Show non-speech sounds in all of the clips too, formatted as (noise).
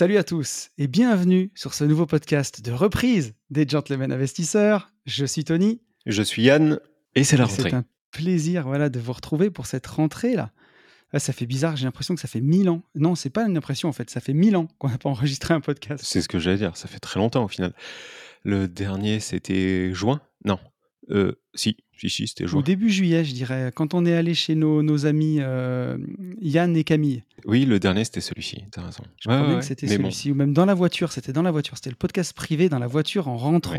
Salut à tous et bienvenue sur ce nouveau podcast de reprise des Gentlemen Investisseurs. Je suis Tony. Je suis Yann et c'est la rentrée. C'est un plaisir voilà, de vous retrouver pour cette rentrée là. Ah, ça fait bizarre, j'ai l'impression que ça fait mille ans. Non, c'est pas une impression en fait, ça fait mille ans qu'on n'a pas enregistré un podcast. C'est ce que j'allais dire, ça fait très longtemps au final. Le dernier c'était juin? Non, euh, si, si, si, c'était juin. Au début juillet, je dirais, quand on est allé chez nos, nos amis euh, Yann et Camille. Oui, le dernier c'était celui-ci, t'as raison. Je crois bien que c'était celui-ci, ou même dans la voiture, c'était dans la voiture, c'était le podcast privé dans la voiture en rentrant.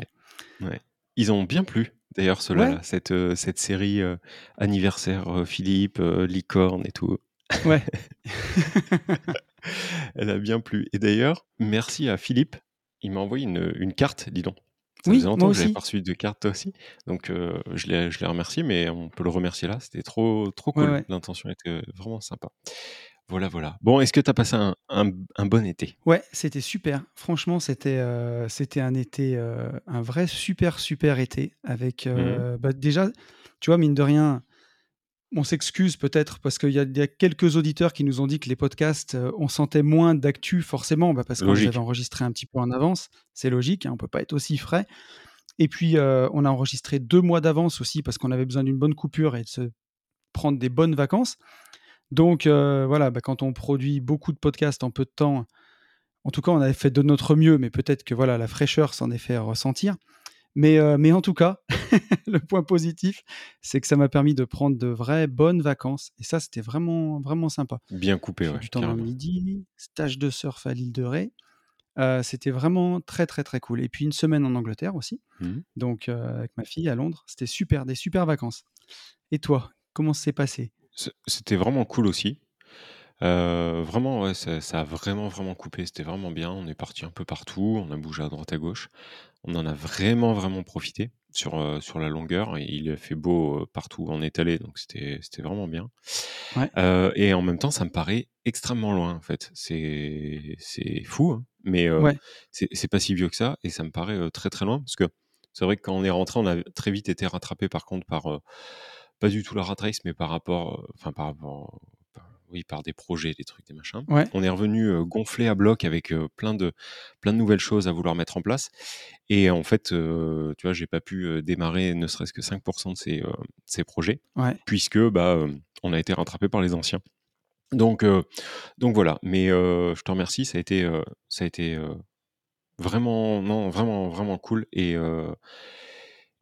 Ouais. Ils ont bien plu, d'ailleurs, cela, cette, euh, cette série euh, anniversaire Philippe, licorne et tout. Ouais. (laughs) Elle a bien plu. Et d'ailleurs, merci à Philippe. Il m'a envoyé une, une carte, dis donc. Ça Oui, faisait longtemps moi que j'avais pas reçu de carte toi aussi. Donc euh, je l'ai remercié, mais on peut le remercier là. C'était trop, trop cool. Ouais, ouais. L'intention était vraiment sympa. Voilà, voilà. Bon, est-ce que tu as passé un, un- un bon été? Ouais, c'était super. Franchement, c'était euh, c'était un été, euh, un vrai super super été avec euh, bah, déjà, tu vois, mine de rien, on s'excuse peut-être parce qu'il y, a- il y a quelques auditeurs qui nous ont dit que les podcasts, euh, on sentait moins d'actu forcément, bah, parce qu'on les avait enregistrés un petit peu en avance. C'est logique, hein, on peut pas être aussi frais. Et puis, euh, on a enregistré deux mois d'avance aussi parce qu'on avait besoin d'une bonne coupure et de se prendre des bonnes vacances. Donc euh, voilà, bah, quand on produit beaucoup de podcasts en peu de temps, en tout cas, on avait fait de notre mieux, mais peut-être que voilà, la fraîcheur s'en est fait ressentir. Mais, euh, mais en tout cas, (laughs) le point positif, c'est que ça m'a permis de prendre de vraies bonnes vacances. Et ça, c'était vraiment, vraiment sympa. Bien coupé, ouais, du temps dans le carrément. midi, stage de surf à l'île de Ré. Euh, c'était vraiment très, très, très cool. Et puis une semaine en Angleterre aussi. Mhm. Donc, euh, avec ma fille à Londres, c'était super, des super vacances. Et toi, comment ça s'est passé? C'était vraiment cool aussi. Euh, vraiment, ouais, ça, ça a vraiment, vraiment coupé. C'était vraiment bien. On est parti un peu partout. On a bougé à droite à gauche. On en a vraiment, vraiment profité sur, euh, sur la longueur. Et il a fait beau euh, partout où on est allé, donc c'était c'était vraiment bien. Ouais. Et en même temps, ça me paraît extrêmement loin, en fait. C'est c'est fou, hein, mais Ouais. c'est c'est pas si vieux que ça. Et ça me paraît très, très loin. Parce que c'est vrai que quand on est rentré, on a très vite été rattrapé, par contre, par pas du tout la rat race, mais par rapport, enfin, par rapport, oui, par des projets, des trucs, des machins. Ouais. On est revenu euh, gonflé à bloc avec euh, plein de plein de nouvelles choses à vouloir mettre en place. Et en fait, euh, tu vois, j'ai pas pu démarrer ne serait-ce que 5% de ces, ces projets, Ouais. puisque bah, on a été rattrapé par les anciens. Donc, donc voilà. Mais je te remercie. Ça a été, ça a été vraiment, non, vraiment, vraiment cool. Et,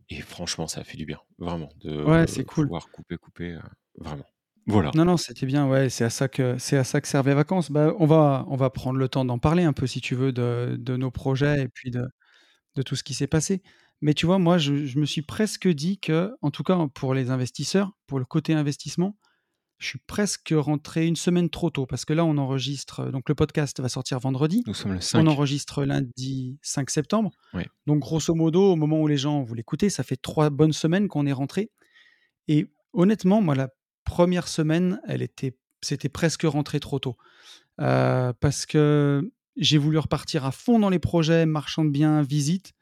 et franchement, ça a fait du bien, vraiment, de Ouais, c'est cool. pouvoir couper, couper, vraiment. Voilà. Non, non, c'était bien, ouais, c'est à ça que c'est à ça que servent les vacances. Bah, on va on va prendre le temps d'en parler un peu si tu veux de, de nos projets et puis de, de tout ce qui s'est passé. Mais tu vois, moi, je, je me suis presque dit que, en tout cas pour les investisseurs, pour le côté investissement, je suis presque rentré une semaine trop tôt parce que là, on enregistre, donc le podcast va sortir vendredi, Nous sommes le on 5. enregistre lundi 5 septembre. Ouais. Donc grosso modo, au moment où les gens vous l'écoutez, ça fait trois bonnes semaines qu'on est rentré. Et honnêtement, moi, la première semaine, elle était, c'était presque rentré trop tôt. Euh, parce que j'ai voulu repartir à fond dans les projets, marchand de biens, visite,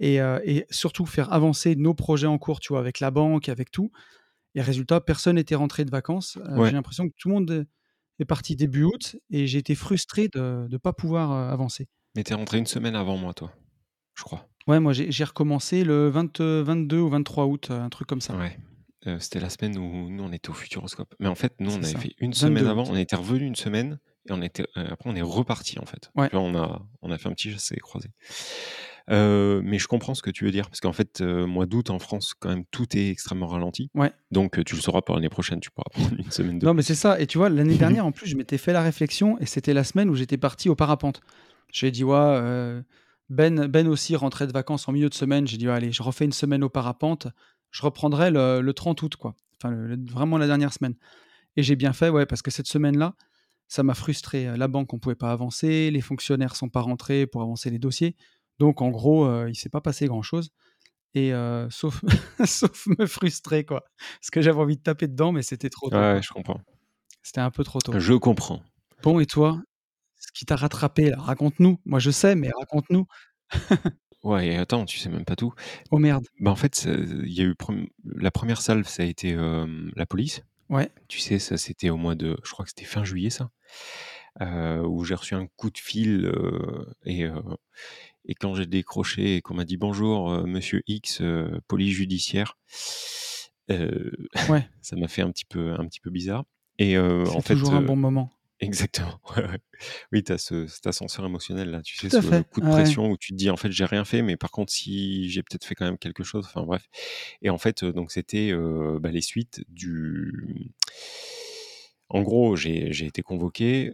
et, euh, et surtout faire avancer nos projets en cours, tu vois, avec la banque, avec tout. Et résultat, personne n'était rentré de vacances. Euh, Ouais. J'ai l'impression que tout le monde est parti début août, et j'ai été frustré de ne pas pouvoir avancer. Mais t'es rentré une semaine avant moi, toi, je crois. Ouais, moi j'ai recommencé le 20, euh, 22 ou 23 août, un truc comme ça. Ouais. Euh, C'était la semaine où nous on était au Futuroscope. Mais en fait, nous on avait ça. fait une 22 semaine avant, on était revenu une semaine et on était euh, après on est reparti en fait. Ouais. Puis là, on a on a fait un petit chassé croisé. Euh, mais je comprends ce que tu veux dire parce qu'en fait mois d'août en France quand même tout est extrêmement ralenti. Ouais. Donc tu le sauras pour l'année prochaine, tu pourras (laughs) prendre une semaine de Non, mais c'est ça. Et tu vois, l'année (laughs) dernière, en plus, je m'étais fait la réflexion et c'était la semaine où j'étais parti au parapente. J'ai dit, ouais, ben, ben aussi rentrait de vacances en milieu de semaine. J'ai dit, allez, je refais une semaine au parapente. Je reprendrai le, le 30 août, quoi. Enfin, le- vraiment la dernière semaine. Et j'ai bien fait, ouais, parce que cette semaine-là, ça m'a frustré. La banque, on pouvait pas avancer, les fonctionnaires sont pas rentrés pour avancer les dossiers. Donc, en gros, euh, il s'est pas passé grand-chose. Et euh, sauf, (laughs) sauf me frustrer, quoi. Parce que j'avais envie de taper dedans, mais c'était trop tôt. Ouais, je comprends. C'était un peu trop tôt. Je comprends. Bon, et toi Ce qui t'a rattrapé, raconte-nous. Moi, je sais, mais raconte-nous. (laughs) Ouais, et attends, tu sais même pas tout. Oh merde. Bah, en fait, il y a eu la première salve, ça a été la police. Ouais. Tu sais, ça c'était au mois de, je crois que c'était fin juillet, ça, où j'ai reçu un coup de fil et et quand j'ai décroché et qu'on m'a dit bonjour, Monsieur X, police judiciaire, ouais. (laughs) ça m'a fait un petit peu un petit peu bizarre. Et en fait, toujours un bon moment. Exactement. Oui, tu as ce, cet ascenseur émotionnel là, tu sais, ce coup de pression où tu te dis en fait j'ai rien fait, mais par contre si j'ai peut-être fait quand même quelque chose. Enfin bref. Et en fait, donc c'était bah, les suites du. En gros, j'ai été convoqué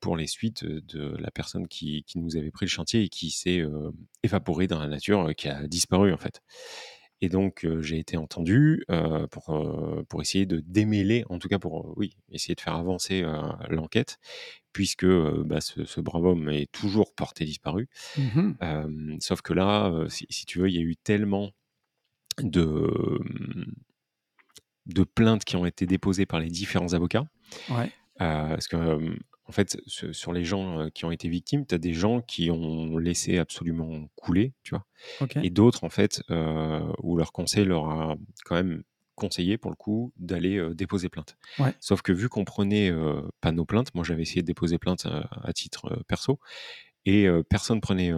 pour les suites de la personne qui, qui, nous avait pris le chantier et qui s'est évaporée dans la nature, qui a disparu en fait. Et donc, j'ai été entendu pour, pour essayer de démêler, en tout cas pour oui, essayer de faire avancer l'enquête, puisque bah, ce, brave homme est toujours porté disparu. Mmh sauf que là, si, tu veux, il y a eu tellement de, de plaintes qui ont été déposées par les différents avocats. Ouais. parce que en fait, sur les gens qui ont été victimes, tu as des gens qui ont laissé absolument couler, tu vois? Et d'autres, en fait, où leur conseil leur a quand même conseillé, pour le coup, d'aller déposer plainte. Sauf que vu qu'on prenait pas nos plaintes, moi j'avais essayé de déposer plainte à, titre perso, et personne prenait,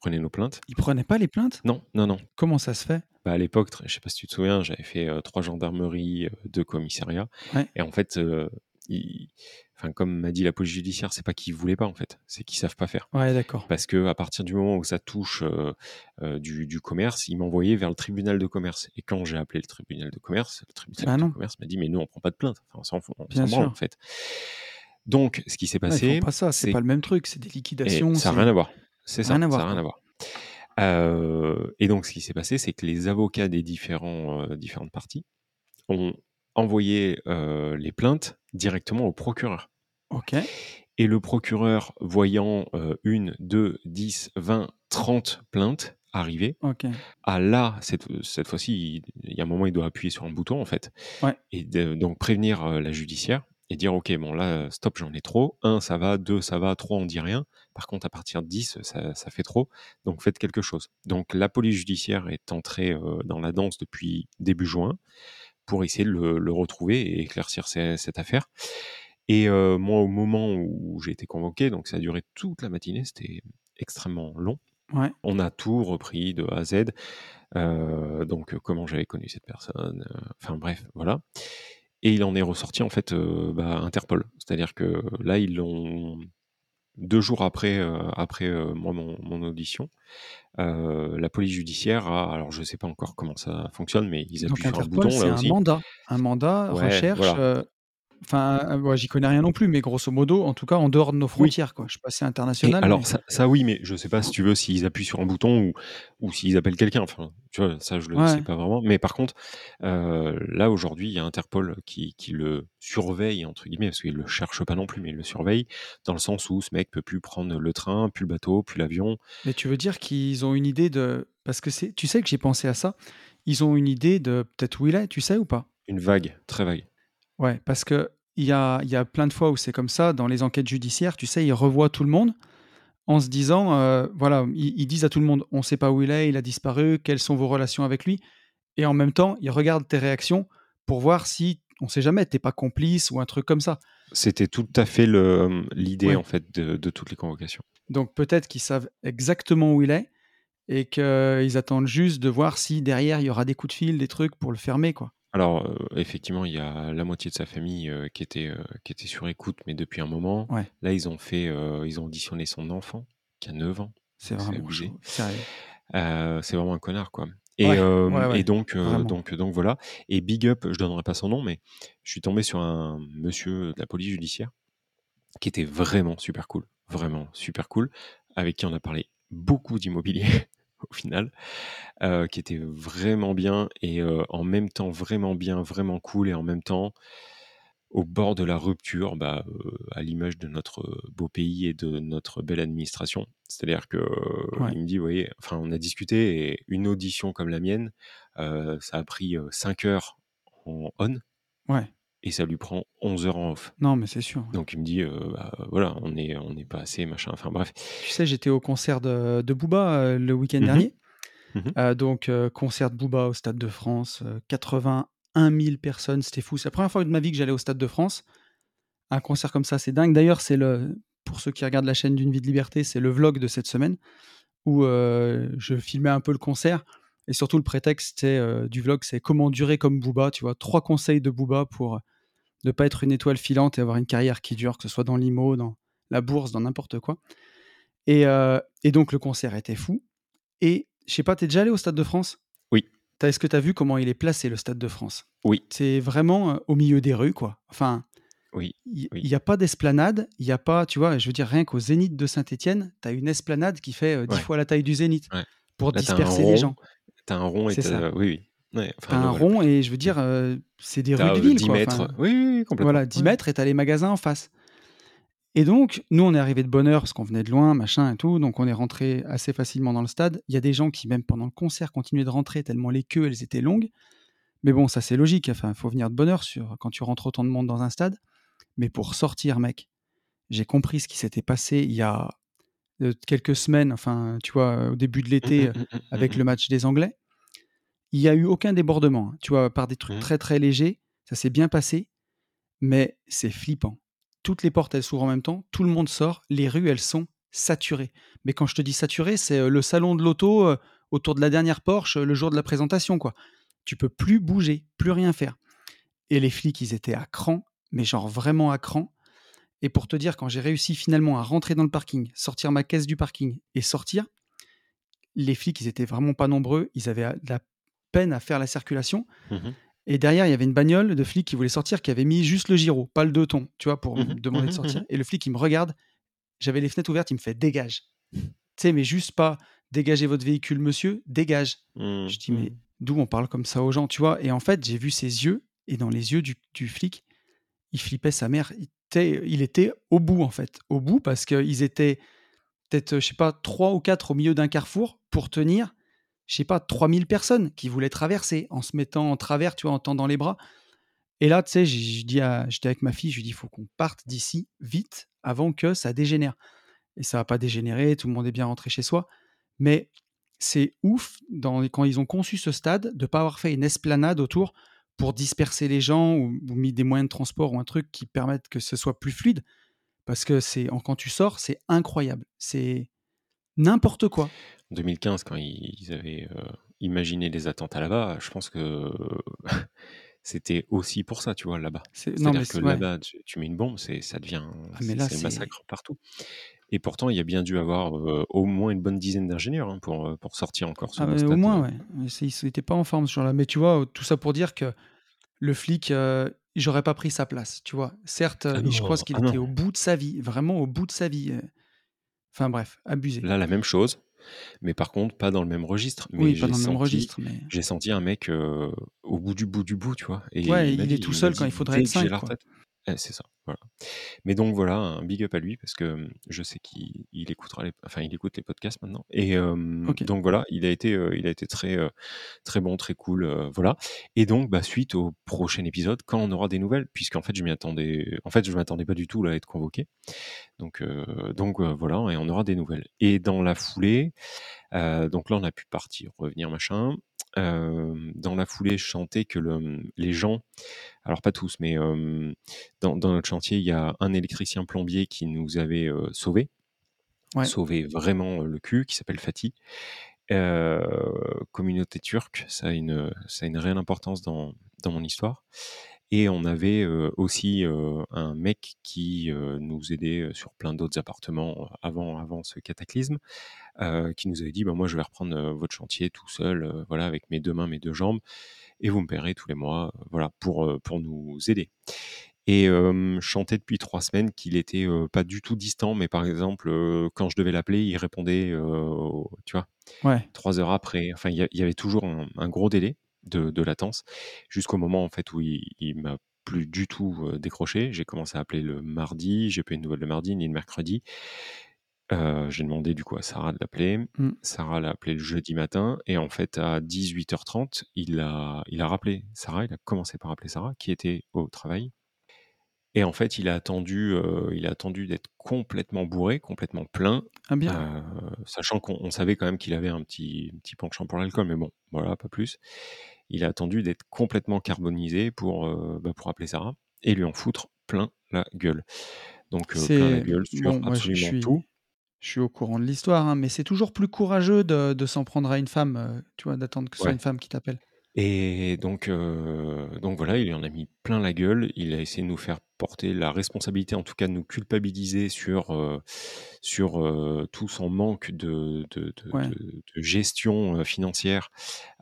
prenait nos plaintes. Ils prenaient pas les plaintes? Non, non, non. Comment ça se fait? Bah à l'époque, je sais pas si tu te souviens, j'avais fait trois gendarmeries, deux commissariats. Et en fait, enfin, comme m'a dit la police judiciaire, c'est pas qu'ils voulaient pas en fait, c'est qu'ils savent pas faire. Ouais, d'accord. Parce que à partir du moment où ça touche euh, euh, du, commerce, ils m'envoyaient vers le tribunal de commerce. Et quand j'ai appelé le tribunal de commerce, le tribunal bah de commerce m'a dit mais nous on prend pas de plainte, enfin, on s'en fout, Bien sûr. en fait. Donc ce qui s'est passé, pas ça, c'est pas le même truc, c'est des liquidations. ça n'a rien à voir. C'est ça, ça n'a rien à voir. Euh, et donc, ce qui s'est passé, c'est que les avocats des différents, différentes parties ont envoyer les plaintes directement au procureur. OK. Et le procureur, voyant une, deux, dix, vingt, trente plaintes arriver, OK. ah là, cette, cette fois-ci, il, y a un moment, il doit appuyer sur un bouton, en fait. Ouais. Et donc prévenir la judiciaire et dire, OK, bon là, stop, j'en ai trop. Un, ça va. Deux, ça va. Trois, on dit rien. Par contre, à partir de 10, ça, ça fait trop. Donc faites quelque chose. Donc la police judiciaire est entrée dans la danse depuis début juin pour essayer de le, retrouver et éclaircir cette affaire. Et moi, au moment où j'ai été convoqué, donc ça a duré toute la matinée, c'était extrêmement long. Ouais. On a tout repris de A à Z. donc, comment j'avais connu cette personne. Enfin, bref, voilà. Et il en est ressorti, en fait, bah, Interpol. C'est-à-dire que là, ils l'ont. Deux jours après, après moi, mon audition, euh, la police judiciaire a, alors je ne sais pas encore comment ça fonctionne, mais ils appuient sur un bouton là aussi. un mandat, un mandat recherche. Euh, enfin, moi, j'y connais rien non plus, mais grosso modo, en tout cas, en dehors de nos frontières, quoi. Je suis passé international. alors ça, oui, mais je sais pas si tu veux s'ils appuient sur un bouton ou, ou s'ils appellent quelqu'un. Enfin, tu vois, ça je le sais pas vraiment. Mais par contre, euh, là aujourd'hui, il y a Interpol qui, qui, le surveille entre guillemets parce qu'il le cherche pas non plus, mais il le surveille dans le sens où ce mec peut plus prendre le train, plus le bateau, plus l'avion. Mais tu veux dire qu'ils ont une idée de parce que c'est, tu sais que j'ai pensé à ça. Ils ont une idée de peut-être où il est, tu sais ou pas? Une vague, très vague. Ouais, parce que il y a, y a plein de fois où c'est comme ça dans les enquêtes judiciaires. Tu sais, ils revoient tout le monde en se disant, euh, voilà, ils, disent à tout le monde, on ne sait pas où il est, il a disparu, quelles sont vos relations avec lui, et en même temps, ils regardent tes réactions pour voir si, on ne sait jamais, t'es pas complice ou un truc comme ça. C'était tout à fait l'idée en fait de, de, toutes les convocations. Donc peut-être qu'ils savent exactement où il est et qu'ils attendent juste de voir si derrière il y aura des coups de fil, des trucs pour le fermer, quoi. Alors, effectivement, il y a la moitié de sa famille qui, était, qui était sur écoute, mais depuis un moment. Là, ils ont fait, ils ont auditionné son enfant, qui a 9 ans. C'est vraiment abusé. c'est vraiment un connard, quoi. Et, et donc, donc, donc voilà. Et Big Up, je donnerai pas son nom, mais je suis tombé sur un monsieur de la police judiciaire qui était vraiment super cool, vraiment super cool, avec qui on a parlé beaucoup d'immobilier au final, euh, qui était vraiment bien et euh, en même temps vraiment bien, vraiment cool et en même temps au bord de la rupture, bah, à l'image de notre beau pays et de notre belle administration. C'est-à-dire que il me dit, vous voyez, enfin, on a discuté et une audition comme la mienne, ça a pris 5 heures en on. Ouais. Et ça lui prend 11 heures en off. Non, mais c'est sûr. Donc il me dit, bah, voilà, on n'est on est pas assez, machin. Enfin bref. Tu sais, j'étais au concert de, de Booba le week-end mmh dernier. Mmh donc, concert de Booba au Stade de France, 81 000 personnes, c'était fou. C'est la première fois de ma vie que j'allais au Stade de France. Un concert comme ça, c'est dingue. D'ailleurs, c'est le, pour ceux qui regardent la chaîne d'une vie de liberté, c'est le vlog de cette semaine où je filmais un peu le concert. Et surtout, le prétexte du vlog, c'est comment durer comme Booba. Tu vois, trois conseils de Booba pour ne pas être une étoile filante et avoir une carrière qui dure, que ce soit dans l'IMO, dans la bourse, dans n'importe quoi. Et, et, donc, le concert était fou. Et je sais pas, t'es déjà allé au Stade de France? Oui. Est-ce que tu as vu comment il est placé, le Stade de France? Oui. C'est vraiment au milieu des rues, quoi. Enfin, oui. Il n'y a pas d'esplanade, il n'y a pas, tu vois, je veux dire, rien qu'au Zénith de Saint-Etienne, tu as une esplanade qui fait dix fois la taille du Zénith pour disperser les gens. Tu as un rond et ça. oui, oui. Un rond et je veux dire, c'est des rues de ville. 10 mètres. oui, oui, complètement. Voilà, 10 mètres et tu as les magasins en face. Et donc, nous, on est arrivé de bonne heure parce qu'on venait de loin, machin et tout. Donc, on est rentré assez facilement dans le stade. Il y a des gens qui, même pendant le concert, continuaient de rentrer tellement les queues, elles étaient longues. Mais bon, ça, c'est logique. Enfin, il faut venir de bonne heure sur, quand tu rentres autant de monde dans un stade. Mais pour sortir, mec, j'ai compris ce qui s'était passé il y a quelques semaines, enfin, tu vois, au début de l'été, mmh, mmh, mmh, avec le match des Anglais. Il n'y a eu aucun débordement, hein, tu vois, par des trucs très très légers. Ça s'est bien passé, mais c'est flippant toutes les portes, elles s'ouvrent en même temps, tout le monde sort, les rues, elles sont saturées. Mais quand je te dis saturé, c'est le salon de l'auto autour de la dernière Porsche le jour de la présentation, quoi. Tu peux plus bouger, plus rien faire. Et les flics, ils étaient à cran, mais genre vraiment à cran. Et pour te dire, quand j'ai réussi finalement à rentrer dans le parking, sortir ma caisse du parking et sortir, les flics, ils étaient vraiment pas nombreux, ils avaient de la peine à faire la circulation. Mmh et derrière, il y avait une bagnole de flic qui voulait sortir, qui avait mis juste le giro, pas le deux tons, tu vois, pour me mmh demander de mmh sortir. Et le flic, il me regarde, j'avais les fenêtres ouvertes, il me fait dégage. Tu sais, mais juste pas dégagez votre véhicule, monsieur, dégage. Je dis, mais d'où on parle comme ça aux gens, tu vois? Et en fait, j'ai vu ses yeux, et dans les yeux du, flic, il flippait sa mère. Il était, il était au bout, en fait. Au bout, parce qu'ils étaient peut-être, je sais pas, trois ou quatre au milieu d'un carrefour pour tenir je sais pas, 3000 personnes qui voulaient traverser en se mettant en travers, tu vois, en tendant les bras. Et là, tu sais, j'étais avec ma fille, je lui dis, il faut qu'on parte d'ici vite avant que ça dégénère. Et ça va pas dégénérer, tout le monde est bien rentré chez soi. Mais c'est ouf dans, quand ils ont conçu ce stade de pas avoir fait une esplanade autour pour disperser les gens ou, ou, mis des moyens de transport ou un truc qui permette que ce soit plus fluide. Parce que c'est quand tu sors, c'est incroyable. C'est n'importe quoi. 2015, quand ils, avaient imaginé les attentats là-bas, je pense que (laughs) c'était aussi pour ça, tu vois, là-bas. C'est-à-dire que là-bas, tu, mets une bombe, ça devient ah, c'est massacre partout. Et pourtant, il y a bien dû avoir au moins une bonne dizaine d'ingénieurs hein, pour, pour sortir encore sur ah, Au moins, ouais. Ils n'étaient pas en forme ce jour-là. Mais tu vois, tout ça pour dire que le flic, j'aurais pas pris sa place, tu vois. Certes, ah je crois qu'il était au bout de sa vie, vraiment au bout de sa vie. Enfin bref, abusé. Là, la même chose. Mais par contre, pas dans le même registre. Mais oui, pas dans le même registre. J'ai senti un mec au bout du bout du bout, tu vois. Et ouais, il, est tout seul quand il faudrait être cinq. Eh, c'est ça, voilà. Mais donc voilà, un big up à lui parce que je sais qu'il écoutera, les, enfin il écoute les podcasts maintenant. Et donc voilà, il a été, il a été très, très bon, très cool, voilà. Et donc bah, suite au prochain épisode, quand on aura des nouvelles, puisqu'en fait je m'y attendais, en fait je m'attendais pas du tout là, à être convoqué. Donc donc voilà, et on aura des nouvelles. Et dans la foulée, donc là on a pu partir, revenir machin dans la foulée, je chantais que le, les gens, alors pas tous, mais dans, dans, notre chantier, il y a un électricien plombier qui nous avait sauvés, sauvé vraiment le cul, qui s'appelle Fatih. communauté turque, ça a une, ça a une réelle importance dans, dans mon histoire. Et on avait aussi un mec qui nous aidait sur plein d'autres appartements avant, avant ce cataclysme, qui nous avait dit bah, Moi, je vais reprendre votre chantier tout seul, voilà, avec mes deux mains, mes deux jambes, et vous me paierez tous les mois voilà, pour, pour nous aider. Et je chantais depuis trois semaines qu'il était pas du tout distant, mais par exemple, quand je devais l'appeler, il répondait, tu vois, ouais. trois heures après. Enfin, il y, avait toujours un, gros délai de, latence, jusqu'au moment en fait où il, m'a plus du tout, décroché. J'ai commencé à appeler le mardi, j'ai pas eu de nouvelles le mardi ni le mercredi. Heu, j'ai demandé du coup à Sarah de l'appeler. Mmh. Sarah l'a appelé le jeudi matin et en fait à 18:30, il a il a rappelé Sarah, il a commencé par appeler Sarah qui était au travail et en fait, il a attendu, heu, il a attendu d'être complètement bourré, complètement plein, Ah bien. heu, sachant qu'on on savait quand même qu'il avait un petit petit penchant pour l'alcool, mais bon, voilà, pas plus. Il a attendu d'être complètement carbonisé pour, bah, pour appeler Sarah et lui en foutre plein la gueule. Donc, plein la gueule sur bon, moi je je absolument suis tout. Je suis au courant de l'histoire, hein, mais c'est toujours plus courageux de de s'en prendre à une femme, heu, tu vois? D'attendre que ce soit Ouais. une femme qui t'appelle. Et donc, heu, donc voilà, il en a mis plein la gueule. Il a essayé de nous faire porter la responsabilité, en tout cas de nous culpabiliser sur, heu, sur, tout son manque de de de Ouais. de de gestion, financière.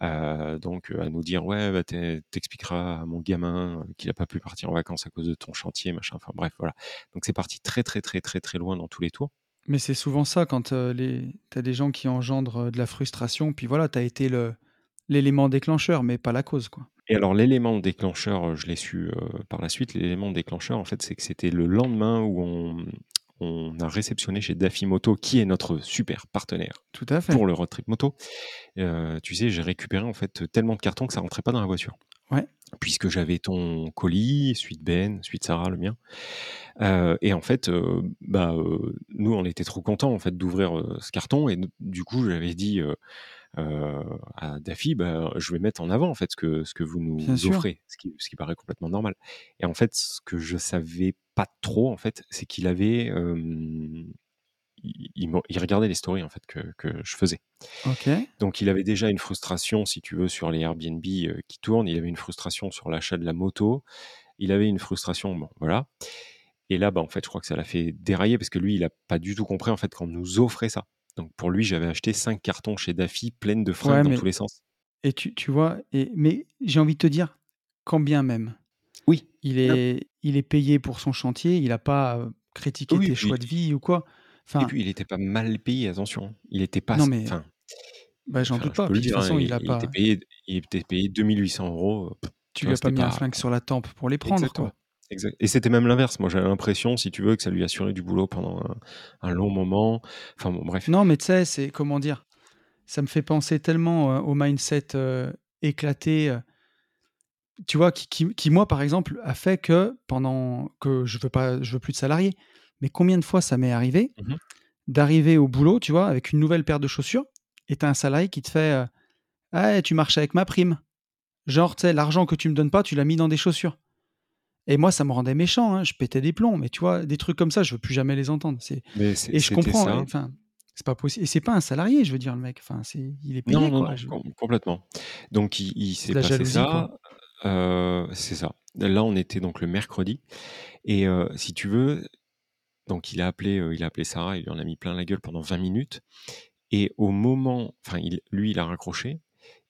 Donc, à nous dire: «Ouais, bah, tu à mon gamin, qu'il a pas pu partir en vacances à cause de ton chantier», machin, enfin bref, voilà. Donc c'est parti très, très, très, très, très loin dans tous les tours. Mais c'est souvent ça quand, les tu as des gens qui engendrent, heu, de la frustration, puis voilà, tu as été le l'élément déclencheur, mais pas la cause, quoi. Et alors l'élément déclencheur, heu, je l'ai su, heu, par la suite, l'élément déclencheur, en fait, c'est que c'était le lendemain où on on a réceptionné chez Daffy Moto, qui est notre super partenaire Tout à fait. pour le road trip moto. Tu sais, j'ai récupéré, en fait, tellement de cartons que ça rentrait pas dans la voiture. Ouais. Puisque j'avais ton colis, celui de Ben, celui de Sarah, le mien. Heu et en fait, heu, bah, heu, nous, on était trop contents, en fait, d'ouvrir, ce carton et du coup, j'avais dit, à Daffy, bah, je vais mettre en avant en fait ce que ce que vous nous offrez, ce qui ce qui paraît complètement normal. Et en fait, ce que je savais pas trop en fait, c'est qu'il avait, il regardait les stories en fait que que je faisais. Donc il avait déjà une frustration, si tu veux, sur les Airbnb, heu, qui tournent. Il avait une frustration sur l'achat de la moto. Il avait une frustration, bon voilà. Et là, bah, en fait, je crois que ça l'a fait dérailler parce que lui, il a pas du tout compris en fait qu'on nous offrait ça. Donc pour lui, j'avais acheté 5 cartons chez Daffy pleines de fringues Ouais, dans mais tous les sens. et tu tu vois? Et mais j'ai envie de te dire, quand bien même? Oui. il est il est payé pour son chantier, il a pas, heu, critiqué Oui, tes choix de vie ou quoi? Et Enfin puis il était pas mal payé, attention. Il était pas non, mais enfin bah, j'en enfin, doute pas. de toute hein, façon, il il a il était payé il était payé 2 800 €, heu, tu lui as pas mis un pas flingue sur la tempe pour les prendre, exactement, quoi. exact et c'était même l'inverse. Moi, j'avais l'impression, si tu veux, que ça lui assurait du boulot pendant un un long moment. Enfin bon, bref. Non, mais tu sais, c'est comment dire? Ça me fait penser tellement, au mindset, éclaté, tu vois? Qui qui qui moi, par exemple, a fait que pendant que je veux pas je veux plus de salariés, mais combien de fois ça m'est arrivé Mmh d'arriver au boulot, tu vois? Avec une nouvelle paire de chaussures et tu as un salarié qui te fait, heu: «Ah, tu marches avec ma prime». Genre, tu sais, l'argent que tu me donnes pas, tu l'as mis dans des chaussures et moi, ça me rendait méchant, hein, je pétais des plombs, mais tu vois? Des trucs comme ça, je veux plus jamais les entendre. C'est et je comprends et ça. enfin, c'est pas possible et c'est pas un salarié, je veux dire, le mec, enfin, c'est il est Non, payé, non, quoi, non, je com complètement. Donc il s'est passé jalousie, ça, c'est ça. Là, on était donc le mercredi et si tu veux, donc il a appelé, heu, il a appelé Sarah, il lui en a mis plein la gueule pendant 20 minutes et au moment enfin il lui, il a raccroché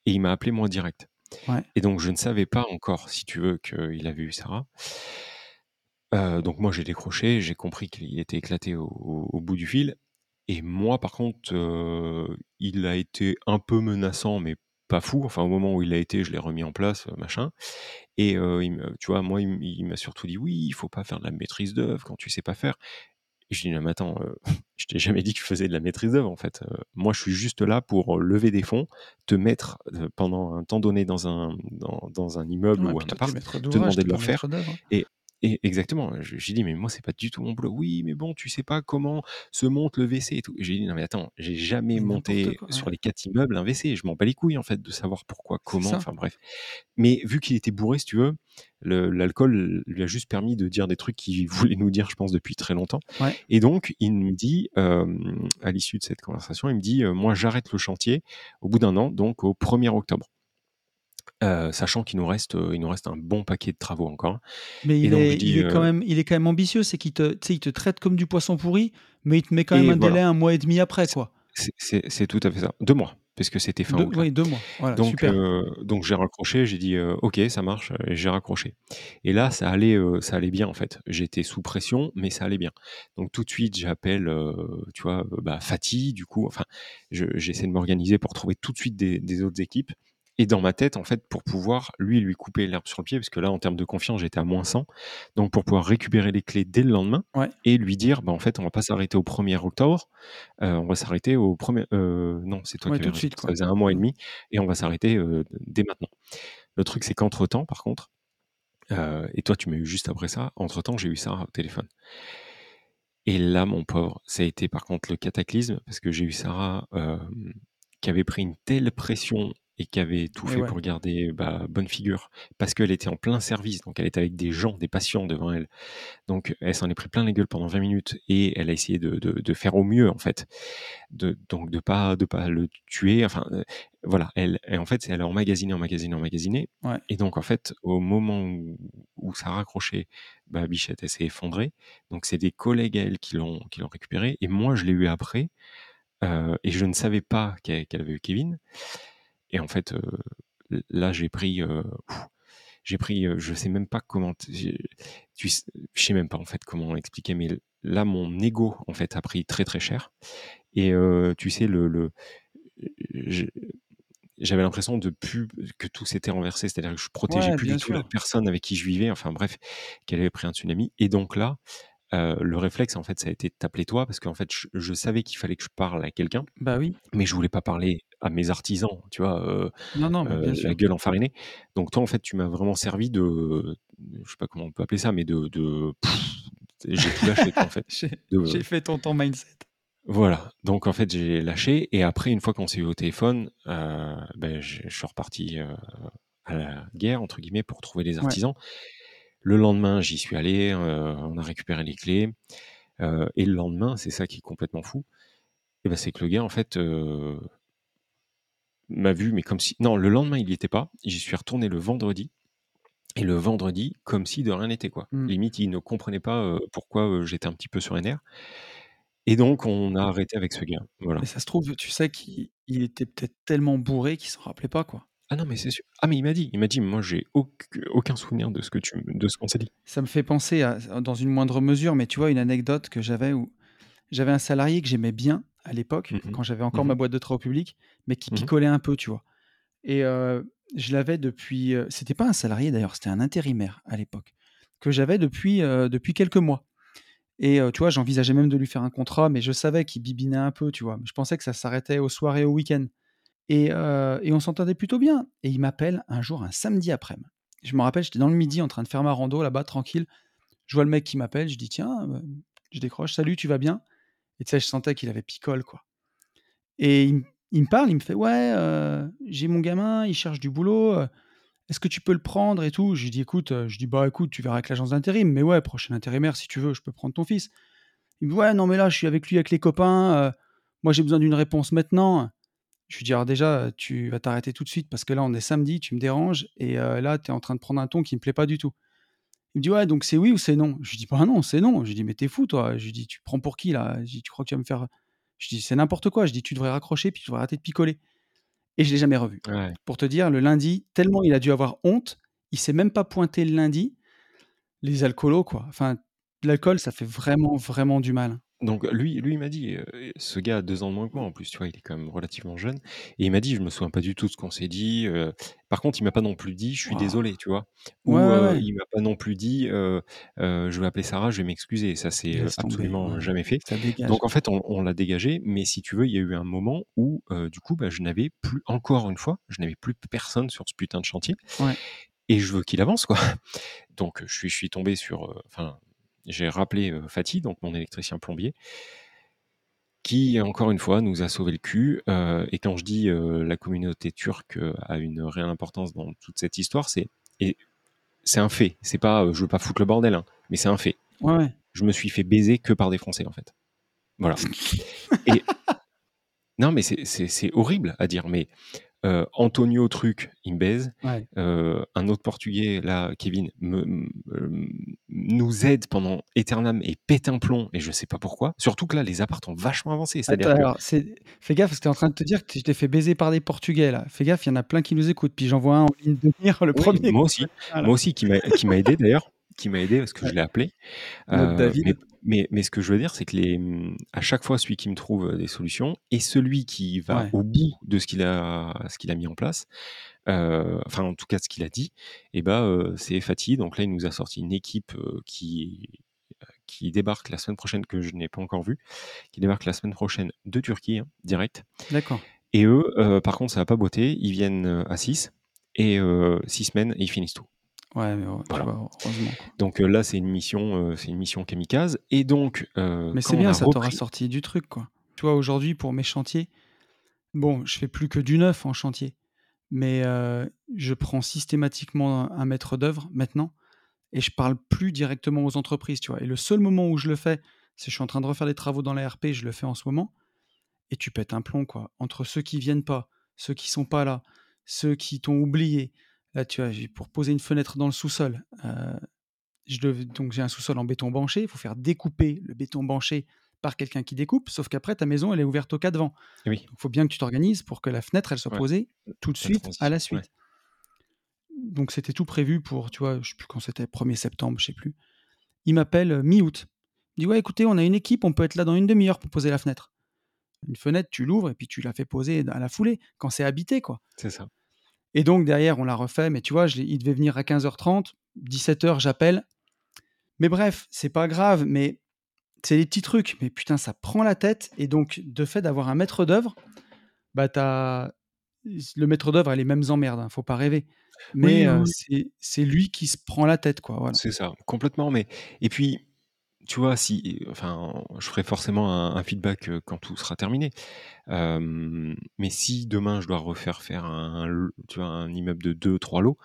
et il m'a appelé moi direct Ouais, et donc je ne savais pas encore, si tu veux, qu'il avait eu Sarah. Heu, donc moi j'ai décroché, j'ai compris qu'il était éclaté au au au bout du fil et moi par contre, heu, il a été un peu menaçant mais pas fou. Enfin au moment où il l'a été, je l'ai remis en place, machin et il tu vois, moi il m'a surtout dit: «Oui, il faut pas faire de la maîtrise d'œuvre quand tu sais pas faire». Et je dis: «Non mais attends, heu, (laughs) je t'ai jamais dit que je faisais de la maîtrise d'œuvre en fait, heu, moi je suis juste là pour, heu, lever des fonds, te mettre, pendant un temps donné dans un dans dans un immeuble ouais, ou un appart, te demander de le pas refaire» maître d'œuvre, hein. et et exactement, lui dis: «Mais moi c'est pas du tout mon boulot». «Oui, mais bon, tu sais pas comment se monte le WC et tout». Je lui dis: «Non mais attends, j'ai jamais monté quoi, ouais, sur les 4 immeubles un WC, je m'en bats les couilles en fait de savoir pourquoi, comment», enfin bref. Mais vu qu'il était bourré, si tu veux, l'alcool lui a juste permis de dire des trucs qu'il (laughs) voulait nous dire, je pense, depuis très longtemps. Ouais, Et donc, il me dit, à l'issue de cette conversation, il me dit, «Moi, j'arrête le chantier au bout d'un an, donc au 1er octobre». Heu, sachant qu'il nous reste, heu, il nous reste un bon paquet de travaux encore. mais Et il donc est il dis, est quand même il est quand même ambitieux, c'est qu'il te il te traite comme du poisson pourri, mais il te met quand même et un voilà, délai un mois et demi après, c'est quoi. c'est tout à fait ça. 2 mois, puisque c'était fin 2 août oui, 2 mois, voilà, Donc super. donc j'ai raccroché, j'ai dit: «Heu, OK, ça marche» et j'ai raccroché. Et là, ça allait, ça allait bien en fait. J'étais sous pression, mais ça allait bien. Donc tout de suite, j'appelle, tu vois, bah, Fatih du coup, enfin, je j'essaie de m'organiser pour trouver tout de suite des des autres équipes Et dans ma tête, en fait, pour pouvoir, lui, lui couper l'herbe sur le pied, parce que là, en termes de confiance, j'étais à moins 100. Donc, pour pouvoir récupérer les clés dès le lendemain Ouais. et lui dire, bah, en fait, on va pas s'arrêter au 1er octobre, euh, on va s'arrêter au 1er. euh, non, c'est toi Ouais, qui tout de suite, Ça faisait un mois et Mm. demi et on va s'arrêter euh, dès maintenant. Le truc, c'est qu'entre-temps, par contre, et toi, tu m'as eu juste après ça, entre-temps, j'ai eu Sarah au téléphone. Et là, mon pauvre, ça a été par contre le cataclysme, parce que j'ai eu Sarah euh, qui avait pris une telle pression et qui avait tout Et fait ouais. pour garder bah, bonne figure, parce qu'elle était en plein service, donc elle était avec des gens, des patients devant elle. Donc elle s'en est pris plein les gueules pendant 20 minutes et elle a essayé de, de- de faire au mieux en fait, de, donc de pas de pas le tuer. Enfin euh, voilà, elle, et en fait elle a emmagasiné, emmagasiné, emmagasiné. Ouais. Et donc en fait au moment où, où ça a raccroché, bah, Bichette elle s'est effondrée. Donc c'est des collègues à elle qui l'ont qui l'ont récupérée et moi je l'ai eu après euh, et je ne savais pas qu'elle qu'elle avait eu Kevin. Et en fait là j'ai pris j'ai pris, je sais même pas comment, tu, sais- je sais même pas en fait comment expliquer, mais là mon ego en fait a pris très très cher. Et tu sais le, j'avais l'impression de plus que tout s'était renversé, c'est-à-dire que je protégeais Ouais, plus du tout la personne avec qui je vivais. Enfin bref, qu'elle avait pris un tsunami. Et donc là, euh, le réflexe en fait, ça a été de t'appeler toi parce qu'en fait, je, je savais qu'il fallait que je parle à quelqu'un, Bah oui. mais je voulais pas parler à mes artisans, tu vois. euh, Non, non, euh, la gueule enfarinée. Donc toi, en fait, tu m'as vraiment servi de, je sais pas comment on peut appeler ça, mais de, j'ai tout lâché, en fait. (laughs) J'ai fait ton, ton mindset. voilà. Donc en fait, j'ai lâché. Et après, une fois qu'on s'est eu au téléphone, ben, je suis reparti à la guerre entre guillemets pour trouver les Ouais. Le lendemain, j'y suis allé. euh, on a récupéré les clés. euh, et le lendemain, c'est ça qui est complètement fou. Et ben, c'est que le gars, en fait, euh, m'a vu, mais comme si. Non, le lendemain, il n'y était pas. J'y suis retourné le vendredi. Et le vendredi, comme si de rien n'était, quoi. Mm. Limite, il ne comprenait pas pourquoi j'étais un petit peu sur les nerfs. Et donc, on a arrêté avec ce gars. Voilà. Mais ça se trouve, tu sais qu'il il était peut-être tellement bourré qu'il s'en rappelait pas, quoi. Ah non, mais c'est sûr. Ah, mais il m'a dit, il m'a dit, moi, j'ai aucun, souvenir de ce que tu, de ce qu'on s'est dit. Ça me fait penser à, dans une moindre mesure, mais tu vois, une anecdote que j'avais où j'avais un salarié que j'aimais bien à l'époque, Mhm. quand j'avais encore ma Mhm. boîte de travaux publics, mais qui Mhm. picolait un peu, tu vois. Et euh, je l'avais depuis. euh, c'était pas un salarié d'ailleurs, c'était un intérimaire à l'époque, que j'avais depuis, euh, depuis quelques mois. Et tu vois, j'envisageais même de lui faire un contrat, mais je savais qu'il bibinait un peu, tu vois. Je pensais que ça s'arrêtait aux soirées, au week-end. Et, euh, et on s'entendait plutôt bien. Et il m'appelle un jour, un samedi après-midi. Je me rappelle, j'étais dans le midi en train de faire ma rando là-bas, tranquille. Je vois le mec qui m'appelle, je dis tiens, euh, je décroche, salut, tu vas bien? Et tu sais, je sentais qu'il avait picole, quoi. Et il, me parle, il me fait ouais, euh, j'ai mon gamin, il cherche du boulot. Est-ce que tu peux le prendre et tout? Je lui dis écoute, je dis bah écoute, tu verras avec l'agence d'intérim, mais ouais, prochain intérimaire si tu veux, je peux prendre ton fils. Il me dit ouais, non mais là, je suis avec lui, avec les copains. moi, j'ai besoin d'une réponse maintenant. Je lui dis alors déjà, tu vas t'arrêter tout de suite parce que là, on est samedi, tu me déranges et euh, là, tu es en train de prendre un ton qui me plaît pas du tout. Il me dit ouais, donc c'est oui ou c'est non? Je lui dis bah non, c'est non. Je lui dis mais t'es fou toi. Je lui dis tu prends pour qui là? Je lui dis tu crois que tu vas me faire Je dis c'est n'importe quoi. Je dis tu devrais raccrocher puis tu devrais arrêter de picoler. Et je l'ai jamais revu. Ouais. Pour te dire, le lundi, tellement il a dû avoir honte, il s'est même pas pointé le lundi. Les alcoolos quoi. Enfin, l'alcool, ça fait vraiment vraiment du mal. Donc, lui, lui il m'a dit, euh, ce gars a deux ans de moins que moi, en plus, tu vois, il est quand même relativement jeune. Et il m'a dit, je me souviens pas du tout de ce qu'on s'est dit. euh, par contre, il m'a pas non plus dit, je suis désolé, tu vois. Ou Ouais, ouais, euh, ouais. il m'a pas non plus dit, euh, euh, je vais appeler Sarah, je vais m'excuser. Ça, c'est euh, Laisse tomber. absolument ouais. jamais fait. Ça dégage. Donc en fait, on, on l'a dégagé, mais si tu veux, il y a eu un moment où, euh, du coup, bah, je n'avais plus, encore une fois, je n'avais plus personne sur ce putain de chantier, Ouais. et je veux qu'il avance, quoi. Donc je suis, je suis tombé sur, euh, enfin, j'ai rappelé euh, Fatih, donc mon électricien plombier, qui, encore une fois, nous a sauvé le cul. euh, et quand je dis euh, la communauté turque a une réelle importance dans toute cette histoire, c'est et c'est un fait. C'est pas, euh, je veux pas foutre le bordel, hein, mais c'est un fait. Ouais, ouais. Je me suis fait baiser que par des Français, en fait. Voilà. Et (laughs) non, mais c'est horrible à dire, mais euh, Antonio Truc, il me baise. Ouais. Euh, un autre Portugais, là, Kevin, me, me- euh, nous aide pendant éternam et pète un plomb, et je sais pas pourquoi. Surtout que là, les apparts ont vachement avancé. C'est-à-dire que. c'est- fais gaffe, parce que tu es en train de te dire que tu t'es fait baiser par des Portugais, là. Fais gaffe, il y en a plein qui nous écoutent. Puis j'en vois un en ligne de mire, le Oui, premier. moi aussi. (laughs) Voilà. Moi aussi, qui m'a qui m'a aidé d'ailleurs. Qui m'a aidé parce que je l'ai appelé. Euh, David. mais, mais, mais ce que je veux dire, c'est que les, mmh, à chaque fois, celui qui me trouve des solutions et celui qui va Ouais. au bout de ce qu'il a, ce qu'il a mis en place, euh, enfin en tout cas ce qu'il a dit, et bah, euh, c'est Fatih. Donc là, il nous a sorti une équipe euh, qui, euh, qui débarque la semaine prochaine, que je n'ai pas encore vue, qui débarque la semaine prochaine de Turquie, hein, direct. D'accord. Et eux, euh, par contre, ça va pas boiter. Ils viennent euh, à 6 et 6 semaines et ils finissent tout. Ouais, mais ouais, tu Voilà. vois, heureusement. Donc euh, là, c'est une mission, euh, c'est une mission kamikaze. Et donc, euh, Mais c'est bien, ça t'aura sorti du truc, quoi. Tu vois, aujourd'hui, pour mes chantiers, bon, je fais plus que du neuf en chantier, mais euh, je prends systématiquement un, un maître d'œuvre maintenant et je parle plus directement aux entreprises, tu vois. Et le seul moment où je le fais, c'est je suis en train de refaire des travaux dans la RP, je le fais en ce moment, et tu pètes un plomb, quoi. Entre ceux qui viennent pas, ceux qui sont pas là, ceux qui t'ont oublié. Là, tu vois, pour poser une fenêtre dans le sous-sol, euh, je dev- donc j'ai un sous-sol en béton banché, il faut faire découper le béton banché par quelqu'un qui découpe, sauf qu'après ta maison elle est ouverte au cas de vent. Oui, Donc il faut bien que tu t'organises pour que la fenêtre elle soit Ouais. posée tout de La suite à la suite. Donc c'était tout prévu pour, tu vois, je sais plus quand c'était, 1er septembre, je sais plus. Il m'appelle euh, mi-août. Il dit ouais écoutez, on a une équipe, on peut être là dans une demi-heure pour poser la fenêtre. Une fenêtre, tu l'ouvres et puis tu la fais poser à la foulée quand c'est habité quoi. c'est ça. Et donc derrière, on l'a refait, mais tu vois, je il devait venir à 15h30, 17h, j'appelle. Mais bref, c'est pas grave, mais c'est des petits trucs. Mais putain, ça prend la tête. Et donc, de fait d'avoir un maître d'œuvre, bah t'as le maître d'œuvre a les mêmes emmerdes, hein, faut pas rêver. Mais Oui, euh, oui, c'est c'est lui qui se prend la tête, quoi. Voilà. C'est ça, complètement. Mais et puis, tu vois, si, enfin, je ferai forcément un, feedback euh, quand tout sera terminé. Mais si demain je dois refaire faire un, immeuble de deux, trois lots,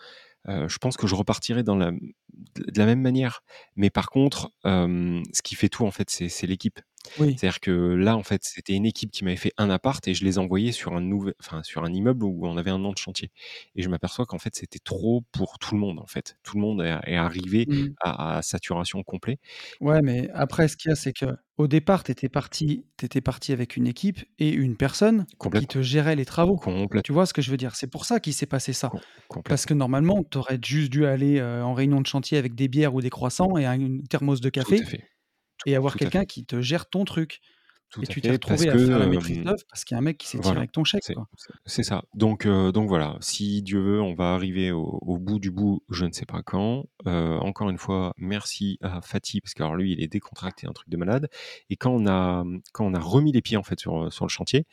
euh, je pense que je repartirai dans la, de la même manière. Mais par contre, ce qui fait tout en fait, c'est l'équipe. Oui, C'est-à-dire que là, en fait, c'était une équipe qui m'avait fait un appart et je les envoyais sur un nouvel, enfin, sur un immeuble où on avait un an de chantier. Et je m'aperçois qu'en fait, c'était trop pour tout le monde, en fait. Tout le monde est, arrivé Mm. à, à saturation complet. ouais, mais après, ce qu'il y a, c'est que au départ, t'étais parti, t'étais parti avec une équipe et une personne qui te gérait les travaux. Tu vois ce que je veux dire? C'est pour ça qu'il s'est passé ça. Parce que normalement, tu aurais juste dû aller en réunion de chantier avec des bières ou des croissants et un- une thermos de Tout café à fait. Et avoir quelqu'un qui te gère ton truc. Tout et tu t'es retrouvé à que, faire la maîtrise d'œuvre parce qu'il y a un mec qui s'est tiré avec ton chèque. C'est ça. Donc, euh, donc voilà, si Dieu veut, on va arriver au, au bout du bout, je ne sais pas quand. Euh, encore une fois, merci à Fatih, parce que alors lui, il est décontracté, un truc de malade. Et quand on a, quand on a remis les pieds en fait sur, sur le chantier,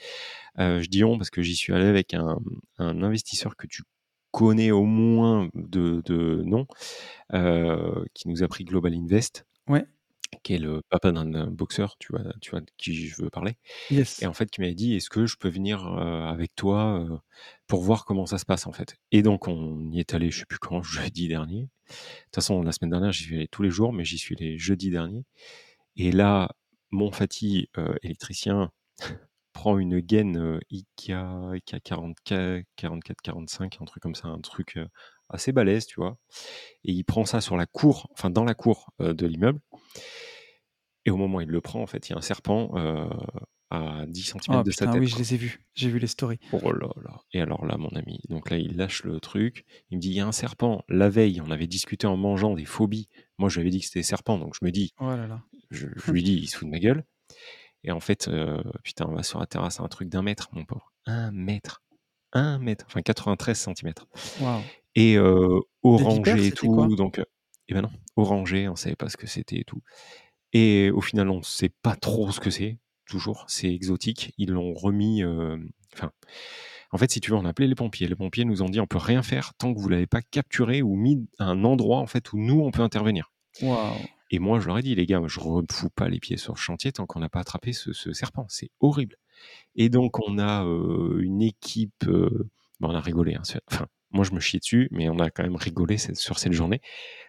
euh, je dis on parce que j'y suis allé avec un, un investisseur que tu connais au moins de, de nom, qui nous a pris Global Invest, Ouais, qui est le papa d'un boxeur, tu vois, tu vois de qui je veux parler. Yes. et en fait qui m'avait dit est-ce que je peux venir avec toi pour voir comment ça se passe en fait? Et donc on y est allé je sais plus quand (laughs) jeudi dernier. De toute façon la semaine dernière j'y suis allé tous les jours mais j'y suis allé jeudi dernier. Et là mon Fatih euh, électricien (laughs) prend une gaine euh, Ikea, Ikea 44 44 45 un truc comme ça un truc assez balèze tu vois et il prend ça sur la cour enfin dans la cour euh, de l'immeuble et au moment où il le prend en fait il y a un serpent euh, à 10 cm Oh de sa tête oui, je les ai vus. J'ai vu les stories. Oh là là. Et alors là, mon ami, donc là, il lâche le truc. Il me dit, il y a un serpent. La veille, on avait discuté en mangeant des phobies. Moi, je lui avais dit que c'était serpent. Donc, je me dis, Oh là là. je, je lui dis, il se fout de ma gueule. Et en fait, euh, putain, on va sur la terrasse, un truc d'un mètre, mon pauvre. Un mètre. Un mètre. Enfin, 93 cm. Waouh. Et euh, orangé et tout. Donc, euh, et ben non, orangé, on savait pas ce que c'était et tout. Et au final, on sait pas trop ce que c'est. Toujours, c'est exotique. Ils l'ont remis. Enfin, en fait, si tu veux, on a appelé les pompiers. Les pompiers nous ont dit on peut rien faire tant que vous l'avez pas capturé ou mis à un endroit en fait où nous on peut intervenir. Et moi, je leur ai dit les gars, je refous pas les pieds sur le chantier tant qu'on n'a pas attrapé ce, ce serpent. C'est horrible. Et donc, on a euh, une équipe. euh, bon, on a rigolé. hein, enfin, moi, je me chie dessus, mais on a quand même rigolé sur cette journée.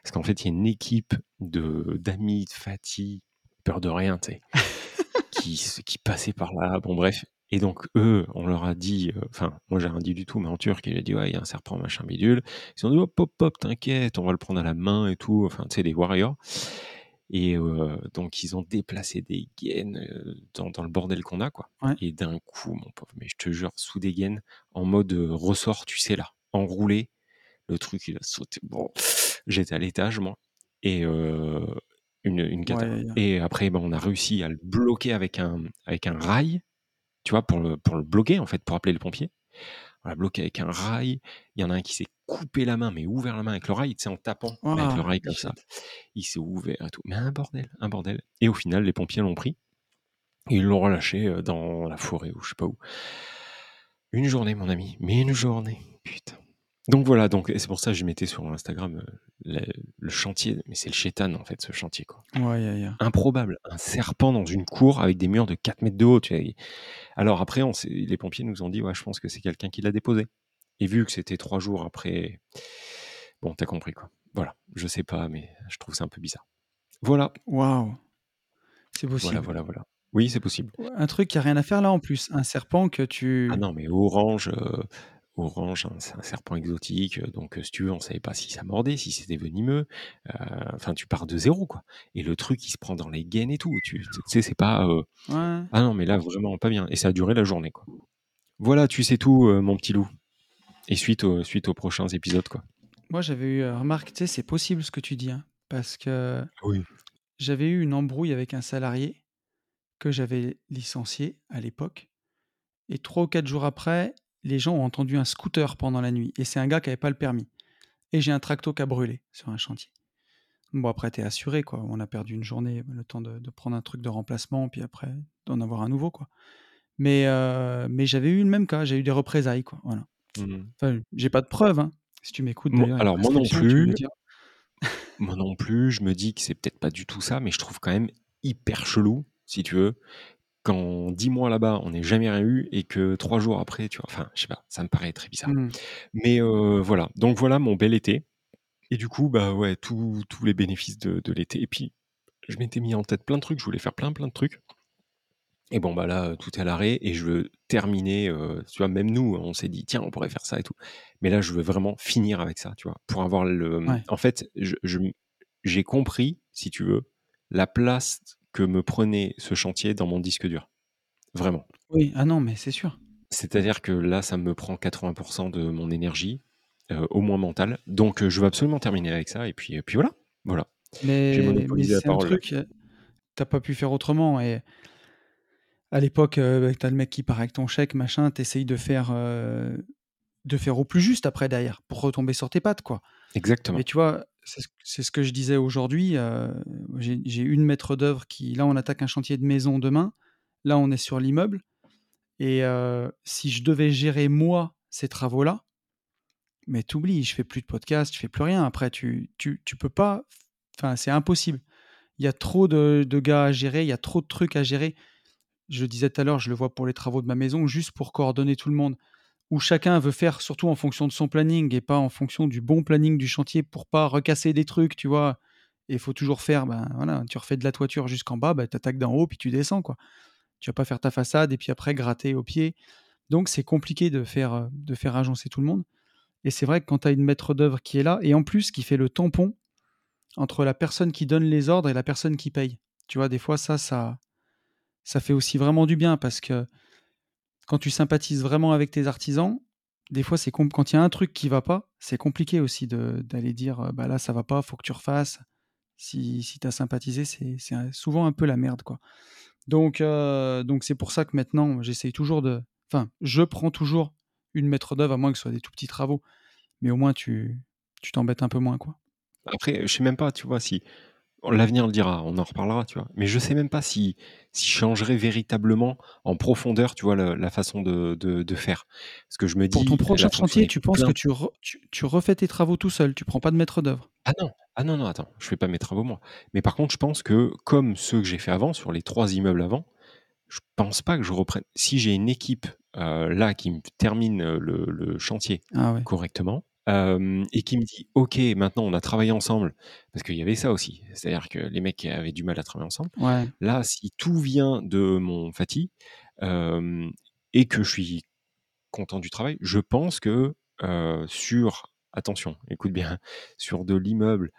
Parce qu'en fait, il y a une équipe de d'amis, de Fatih, peur de rien, tu sais, (laughs) qui, qui passaient par là. Bon, bref. Et donc, eux, on leur a dit. euh, Enfin, moi, j'ai rien dit du tout, mais en turc, il a dit Ouais, il y a un serpent, machin bidule. Ils ont dit Hop, hop, hop, t'inquiète, on va le prendre à la main et tout. Enfin, tu sais, des warriors. Et euh, donc, ils ont déplacé des gaines euh, dans, dans le bordel qu'on a, quoi. Ouais. Et d'un coup, mon pauvre, mais je te jure, sous des gaines, en mode ressort, tu sais, là, enroulé, le truc, il a sauté. Bon, j'étais à l'étage, moi. Et euh, Une, une cata. Ouais. Et après, ben, on a réussi à le bloquer avec un, avec un rail, tu vois, pour le, pour le bloquer, en fait, pour appeler les pompiers. On l'a bloqué avec un rail. Il y en a un qui s'est coupé la main, mais ouvert la main avec le rail, tu sais, en tapant avec le Ouah, rail comme ça. Il s'est ouvert et tout. Mais un bordel, un bordel. Et au final, les pompiers l'ont pris. Et ils l'ont relâché euh, dans la forêt ou je sais pas où. Une journée, mon ami. Mais une journée. Putain. Donc voilà, donc c'est pour ça que je mettais sur Instagram euh, le, le chantier. Mais c'est le chétan, en fait, ce chantier, quoi. Ouais. Improbable. Un serpent dans une cour avec des murs de 4 mètres de haut. Tu vois. Alors après, on les pompiers nous ont dit, ouais, je pense que c'est quelqu'un qui l'a déposé. Et vu que c'était trois jours après, bon, t'as compris, quoi. Voilà. Je sais pas, mais je trouve ça un peu bizarre. Voilà. Waouh. C'est Voilà, possible. voilà, voilà. Oui, c'est possible. Un truc qui a rien à faire là en plus. Un serpent que Ah tu. non, mais orange, euh, orange, hein, c'est un serpent exotique. euh, Donc, euh, si tu veux, on savait pas si ça mordait, si c'était venimeux. Euh, Enfin, tu pars de zéro, quoi. Et le truc, il se prend dans les gaines et tout. Tu sais, c'est pas. Ouais. Ah non, mais là, vraiment pas bien. Et ça a duré la journée, quoi. Voilà, tu sais tout, mon petit loup. Et suite, au- suite aux prochains épisodes, quoi. Moi, j'avais eu. Remarque, tu sais, c'est possible ce que tu dis. hein, parce que Oui. j'avais eu une embrouille avec un salarié que j'avais licencié à l'époque. Et trois ou quatre jours après, les gens ont entendu un scooter pendant la nuit. Et c'est un gars qui n'avait pas le permis. Et j'ai un tracto qui a brûlé sur un chantier. Bon, après, t'es assuré, quoi. On a perdu une journée, le temps de, de prendre un truc de remplacement, puis après, d'en avoir un nouveau, quoi. Mais, euh, mais j'avais eu le même cas, j'ai eu des représailles, quoi. Voilà. Enfin, j'ai pas de preuves, hein. Si tu m'écoutes, alors, moi non plus. (laughs) Moi non plus, je me dis que c'est peut-être pas du tout ça, mais je trouve quand même hyper chelou, si tu veux, quand dix mois là-bas, on n'est jamais rien eu et que trois jours après, tu vois, enfin, je sais pas, ça me paraît très bizarre. Hmm. Mais euh, voilà, donc voilà mon bel été. Et du coup, bah ouais, tous tous les bénéfices de, de l'été. Et puis, je m'étais mis en tête plein de trucs, je voulais faire plein plein de trucs. Et bon, bah là, tout est à l'arrêt et je veux terminer, euh, tu vois, même nous, on s'est dit, tiens, on pourrait faire ça et tout. Mais là, je veux vraiment finir avec ça, tu vois, pour avoir le... Ouais. En fait, je, je- j'ai compris, si tu veux, la place que me prenait ce chantier dans mon disque dur. Vraiment. Oui, ah non, mais c'est sûr. C'est-à-dire que là, ça me prend 80% de mon énergie, euh, au moins mentale. Donc, euh, je veux absolument terminer avec ça. Et puis, et puis voilà. Voilà. Mais, mais c'est un truc, euh, t'as pas pu faire autrement. Et à l'époque, euh, t'as le mec qui part avec ton chèque, machin, t'essayes de faire, euh, de faire au plus juste après derrière, pour retomber sur tes pattes, quoi. Exactement. Mais tu vois, c'est ce, que je disais aujourd'hui. j'ai une maître d'œuvre qui, là, on attaque un chantier de maison demain. Là, on est sur l'immeuble. Et si je devais gérer moi ces travaux-là, mais t'oublies, je fais plus de podcast, je fais plus rien. Après, tu, tu, tu peux pas. Enfin, c'est impossible. Il y a trop de, de gars à gérer, il y a trop de trucs à gérer. Je disais tout à l'heure, je le vois pour les travaux de ma maison, juste pour coordonner tout le monde, où chacun veut faire surtout en fonction de son planning et pas en fonction du bon planning du chantier pour pas recasser des trucs, tu vois. Et il faut toujours faire, ben voilà, tu refais de la toiture jusqu'en bas, ben, tu d'en haut puis tu descends, quoi. Tu vas pas faire ta façade et puis après gratter au pied. Donc c'est compliqué de faire, euh, de faire agencer tout le monde. Et c'est vrai que quand tu as une maître d'œuvre qui est là, et en plus qui fait le tampon entre la personne qui donne les ordres et la personne qui paye. Tu vois, des fois, ça, ça, ça fait aussi vraiment du bien parce que quand tu sympathises vraiment avec tes artisans, des fois, quand il y a un truc qui va pas, c'est compliqué aussi d'aller dire euh, bah là, ça va pas, faut que tu refasses. Si, si tu as sympathisé, c'est souvent un peu la merde, quoi. Donc, euh, donc c'est pour ça que maintenant, j'essaye toujours de. Enfin, je prends toujours une maître d'œuvre, à moins que ce soit des tout petits travaux. Mais au moins, tu tu t'embêtes un peu moins, quoi. Après, je sais même pas, tu vois, si l'avenir le dira, on en reparlera, tu vois. Mais je sais même pas si, si je changerais véritablement en profondeur, tu vois, la, la façon de, de, de faire. Parce que je me dis, Pour ton prochain chantier, tu penses plein que tu, re- tu, tu refais tes travaux tout seul, tu prends pas de maître d'œuvre? Ah non, ah non, non, attends, je fais pas mes travaux moi. Mais par contre, je pense que comme ceux que j'ai fait avant, sur les trois immeubles avant, je pense pas que je reprenne. Si j'ai une équipe euh, là qui me termine euh, le, le chantier Ah ouais. correctement euh, et qui me dit OK, maintenant on a travaillé ensemble, parce qu'il y avait ça aussi, c'est-à-dire que les mecs avaient du mal à travailler ensemble. Ouais. Là, si tout vient de mon Fati euh, et que je suis content du travail, je pense que euh, sur, attention, écoute bien, (laughs) sur de l'immeuble,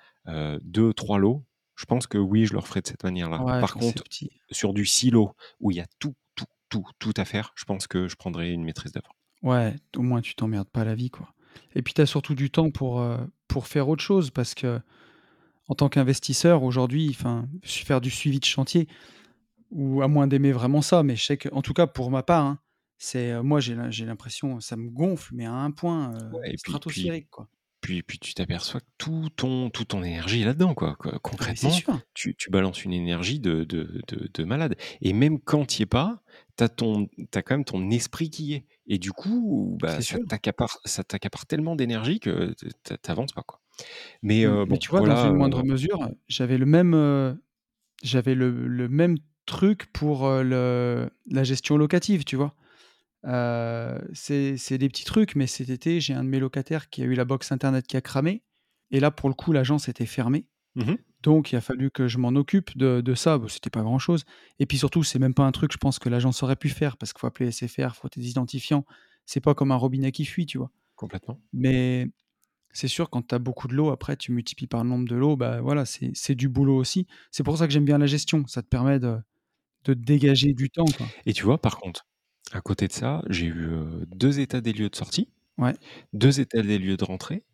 deux, trois lots, je pense que oui, je le referai de cette manière-là. Ouais, Par c'est contre, petit. sur du silo où il y a tout, tout, tout, tout à faire, je pense que je prendrai une maîtrise d'œuvre. Ouais, au moins tu t'emmerdes pas la vie, quoi. Et puis tu as surtout du temps pour, euh, pour faire autre chose, parce que en tant qu'investisseur, aujourd'hui, enfin, faire du suivi de chantier, ou à moins d'aimer vraiment ça, mais je sais que, en tout cas, pour ma part, hein, c'est euh, moi, j'ai l'impression, ça me gonfle, mais à un point euh, Ouais, et puis, stratosphérique, quoi. Puis, puis tu t'aperçois que tout ton, tout ton énergie est là-dedans, quoi. Ah, Concrètement, sûr. tu, tu balances une énergie de, de, de, de malade. Et même quand tu n'y es pas, tu as, quand même ton esprit qui y est. Et du coup, bah, ça t'accapare tellement d'énergie que tu n'avances pas, quoi. Mais Mm, euh, Mais bon, tu vois, dans une euh, moindre mesure, j'avais le même, euh, j'avais le, le même truc pour euh, le, la gestion locative, tu vois. Euh, c'est des petits trucs, mais cet été, j'ai un de mes locataires qui a eu la box internet qui a cramé. Et là, pour le coup, l'agence était fermée. mhm. Donc, il a fallu que je m'en occupe de, de ça. Bon, C'était pas grand chose. Et puis surtout, c'est même pas un truc, je pense, que l'agence aurait pu faire parce qu'il faut appeler SFR, il faut des identifiants. C'est pas comme un robinet qui fuit, tu vois. complètement. Mais c'est sûr, quand tu as beaucoup de l'eau, après, tu multiplies par le nombre de l'eau, bah voilà, c'est du boulot aussi. C'est pour ça que j'aime bien la gestion. Ça te permet de, de dégager du temps, quoi. Et tu vois, par contre, à côté de ça, j'ai eu euh, deux états des lieux de sortie, Ouais. deux états des lieux de rentrée.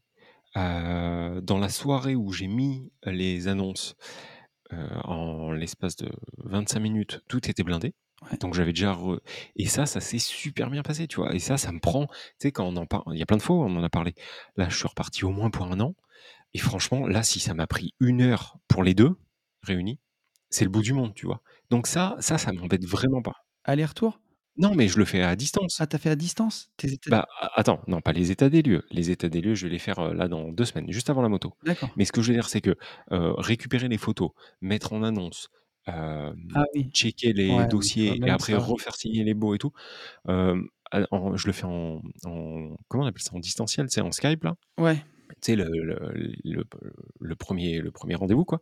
Euh, dans la soirée où j'ai mis les annonces, euh, en l'espace de 25 minutes, tout était blindé. Ouais. Donc j'avais déjà re- et ça, ça s'est super bien passé, tu vois. Et ça, ça me prend, tu sais, quand on en parle, il y a plein de fois où on en a parlé. Là, je suis reparti au moins pour un an. Et franchement, là, si ça m'a pris une heure pour les deux réunis, c'est le bout du monde, tu vois. Donc ça, ça, ça m'embête vraiment pas. Aller-retour? Non, mais je le fais à distance. Ah, t'as fait à distance tes états- Bah, a- attends, non, pas les états des lieux. Les états des lieux, je vais les faire là dans deux semaines, juste avant la moto. D'accord. Mais ce que je veux dire, c'est que récupérer les photos, mettre en annonce, Ah oui. checker les Ouais, dossiers et même après ça. refaire signer les baux et tout, à- en- je le fais en, en- comment on appelle ça, en distanciel, c'est en Skype là? Ouais. Tu sais, le, le, le- le premier, le premier rendez-vous, quoi,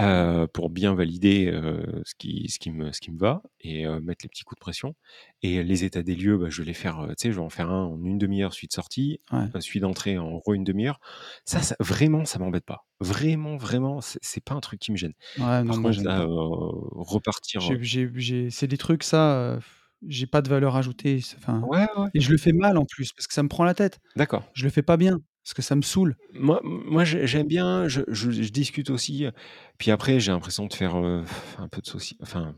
euh, pour bien valider euh, ce, qui, ce, qui me, ce qui me va et euh, mettre les petits coups de pression. Et les états des lieux, bah, je vais les faire, tu sais, je vais en faire un en une demi-heure, celui de sortie, Ouais. celui d'entrée en re une demi-heure. Ça, ça, vraiment, ça m'embête pas. Vraiment, vraiment, c'est pas un truc qui me gêne. Ouais, non, Par moi, contre, là, pas. repartir. C'est des trucs, ça, j'ai pas de valeur ajoutée. Enfin, Ouais, ouais, et je le fais mal en plus, parce que ça me prend la tête. d'accord. Je le fais pas bien, parce que ça me saoule. Moi, moi j'ai- j'aime bien, je, discute aussi. euh, Puis après, j'ai l'impression de faire euh, un peu de saucisson. Enfin,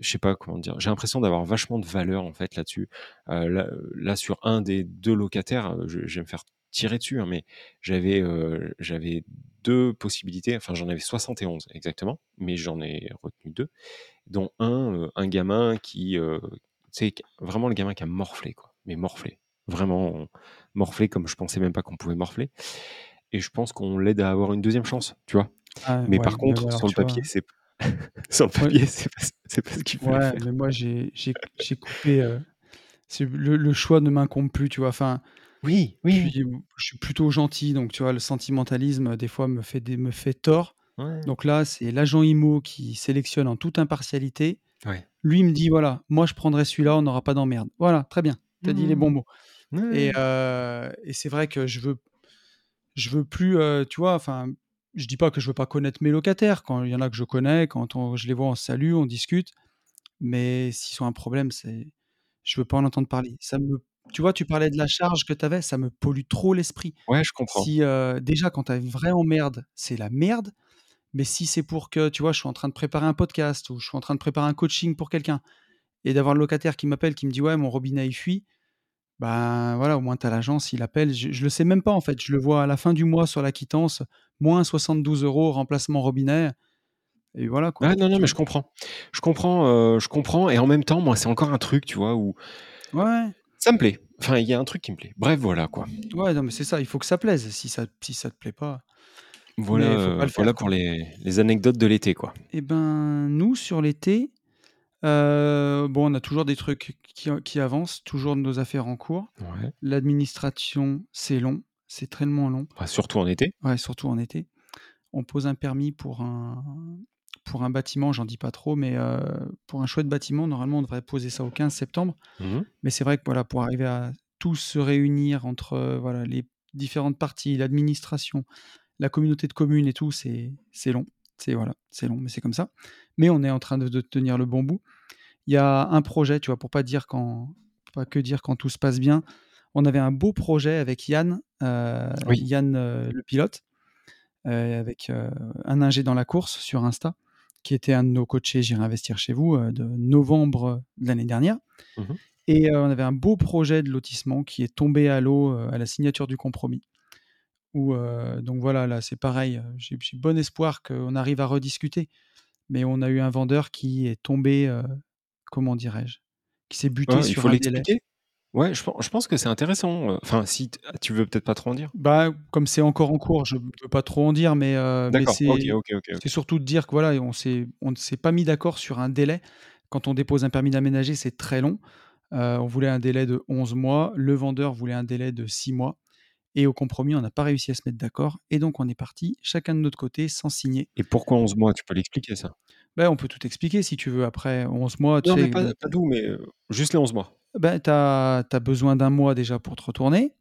je sais pas comment dire. J'ai l'impression d'avoir vachement de valeur en fait là-dessus. Euh, là, sur un des deux locataires, je, vais me faire tirer dessus, hein, mais j'avais j'avais deux possibilités. Enfin, j'en avais 71 exactement, mais j'en ai retenu deux, dont un, un gamin qui, sais, vraiment le gamin qui a morflé, quoi. Mais morflé. Vraiment morflé comme je pensais même pas qu'on pouvait morfler. Et je pense qu'on l'aide à avoir une deuxième chance, tu vois. Ah, Mais ouais, par mais contre, alors, sur le vois, papier, c'est (laughs) sur le Ouais. papier, c'est pas, c'est pas ce qu'il fallait Ouais, faire. mais moi, j'ai j'ai- j'ai coupé. euh, c'est- le, le choix ne m'incombe plus, tu vois. Enfin, Oui, oui, puis, je suis plutôt gentil, donc tu vois, le sentimentalisme, des fois, me fait, des, me fait tort. Ouais. Donc là, c'est l'agent IMO qui sélectionne en toute impartialité. Ouais. Lui me dit voilà, moi je prendrai celui-là, on n'aura pas d'emmerde. Voilà, très bien. T'as dit les bons Mmh. mots. Et, euh, et c'est vrai que je veux, je veux plus, euh, tu vois, enfin, je dis pas que je veux pas connaître mes locataires. Quand il y en a que je connais, quand on- je les vois, on salue, on discute. Mais s'ils ont un problème, c'est, je veux pas en entendre parler. Ça me, tu vois, tu parlais de la charge que tu avais, ça me pollue trop l'esprit. Ouais, je comprends. Si euh, déjà quand tu as une vraie emmerde, c'est la merde. Mais si c'est pour que, tu vois, je suis en train de préparer un podcast ou je suis en train de préparer un coaching pour quelqu'un et d'avoir le locataire qui m'appelle, qui me dit ouais, mon robinet il fuit, ben voilà, au moins tu as l'agence, il appelle. Je, je le sais même pas en fait. Je le vois à la fin du mois sur la quittance, moins 72 euros remplacement robinet. Et voilà quoi. Non, non, mais je comprends. Je comprends, euh, je comprends. Et en même temps, moi, c'est encore un truc, tu vois, où Ouais, ça me plaît. Enfin, il y a un truc qui me plaît. Bref, voilà, quoi. ouais, non, mais c'est ça, il faut que ça plaise. Si ça, si ça te plaît pas. Voilà, pas euh, voilà pour les, les anecdotes de l'été, quoi. Eh ben, nous, sur l'été, euh, bon, on a toujours des trucs qui, qui avancent, toujours nos affaires en cours. Ouais. L'administration, c'est long, c'est tellement long, Bah, surtout en été. ouais, surtout en été. On pose un permis pour un, pour un bâtiment, j'en dis pas trop, mais euh, pour un chouette bâtiment, normalement, on devrait poser ça au 15 septembre. Mhm. Mais c'est vrai que voilà, pour arriver à tous se réunir entre euh, voilà, les différentes parties, l'administration, la communauté de communes et tout, c'est c'est long. C'est voilà, c'est long, mais c'est comme ça. Mais on est en train de, de tenir le bon bout. Il y a un projet, tu vois, pour pas dire quand, pas que dire quand tout se passe bien. On avait un beau projet avec Yann, euh, Oui. Yann euh, le pilote, avec un ingé dans la course sur Insta, qui était un de nos coachés J'irai investir chez vous de novembre de l'année dernière. Mmh et on avait un beau projet de lotissement qui est tombé à l'eau à la signature du compromis. Où, donc voilà, là c'est pareil, j'ai bon espoir qu'on arrive à rediscuter. Mais on a eu un vendeur qui est tombé, comment dirais-je Qui s'est buté sur il faut un délai. Ouais, je, je pense que c'est intéressant. Enfin, si tu veux peut-être pas trop en dire. Bah, comme c'est encore en cours, je ne peux pas trop en dire, mais, c'est surtout de dire que voilà, on ne s'est pas mis d'accord sur un délai. Quand on dépose un permis d'aménager, c'est très long. on voulait un délai de 11 mois, le vendeur voulait un délai de 6 mois. Et au compromis, on n'a pas réussi à se mettre d'accord. Et donc, on est parti, chacun de notre côté, sans signer. Et pourquoi 11 mois? Tu peux l'expliquer, ça? Ben, On peut tout expliquer si tu veux. Après 11 mois, tu non, mais pas, pas d'où, mais juste les 11 mois. Ben, tu as, besoin d'un mois déjà pour te retourner.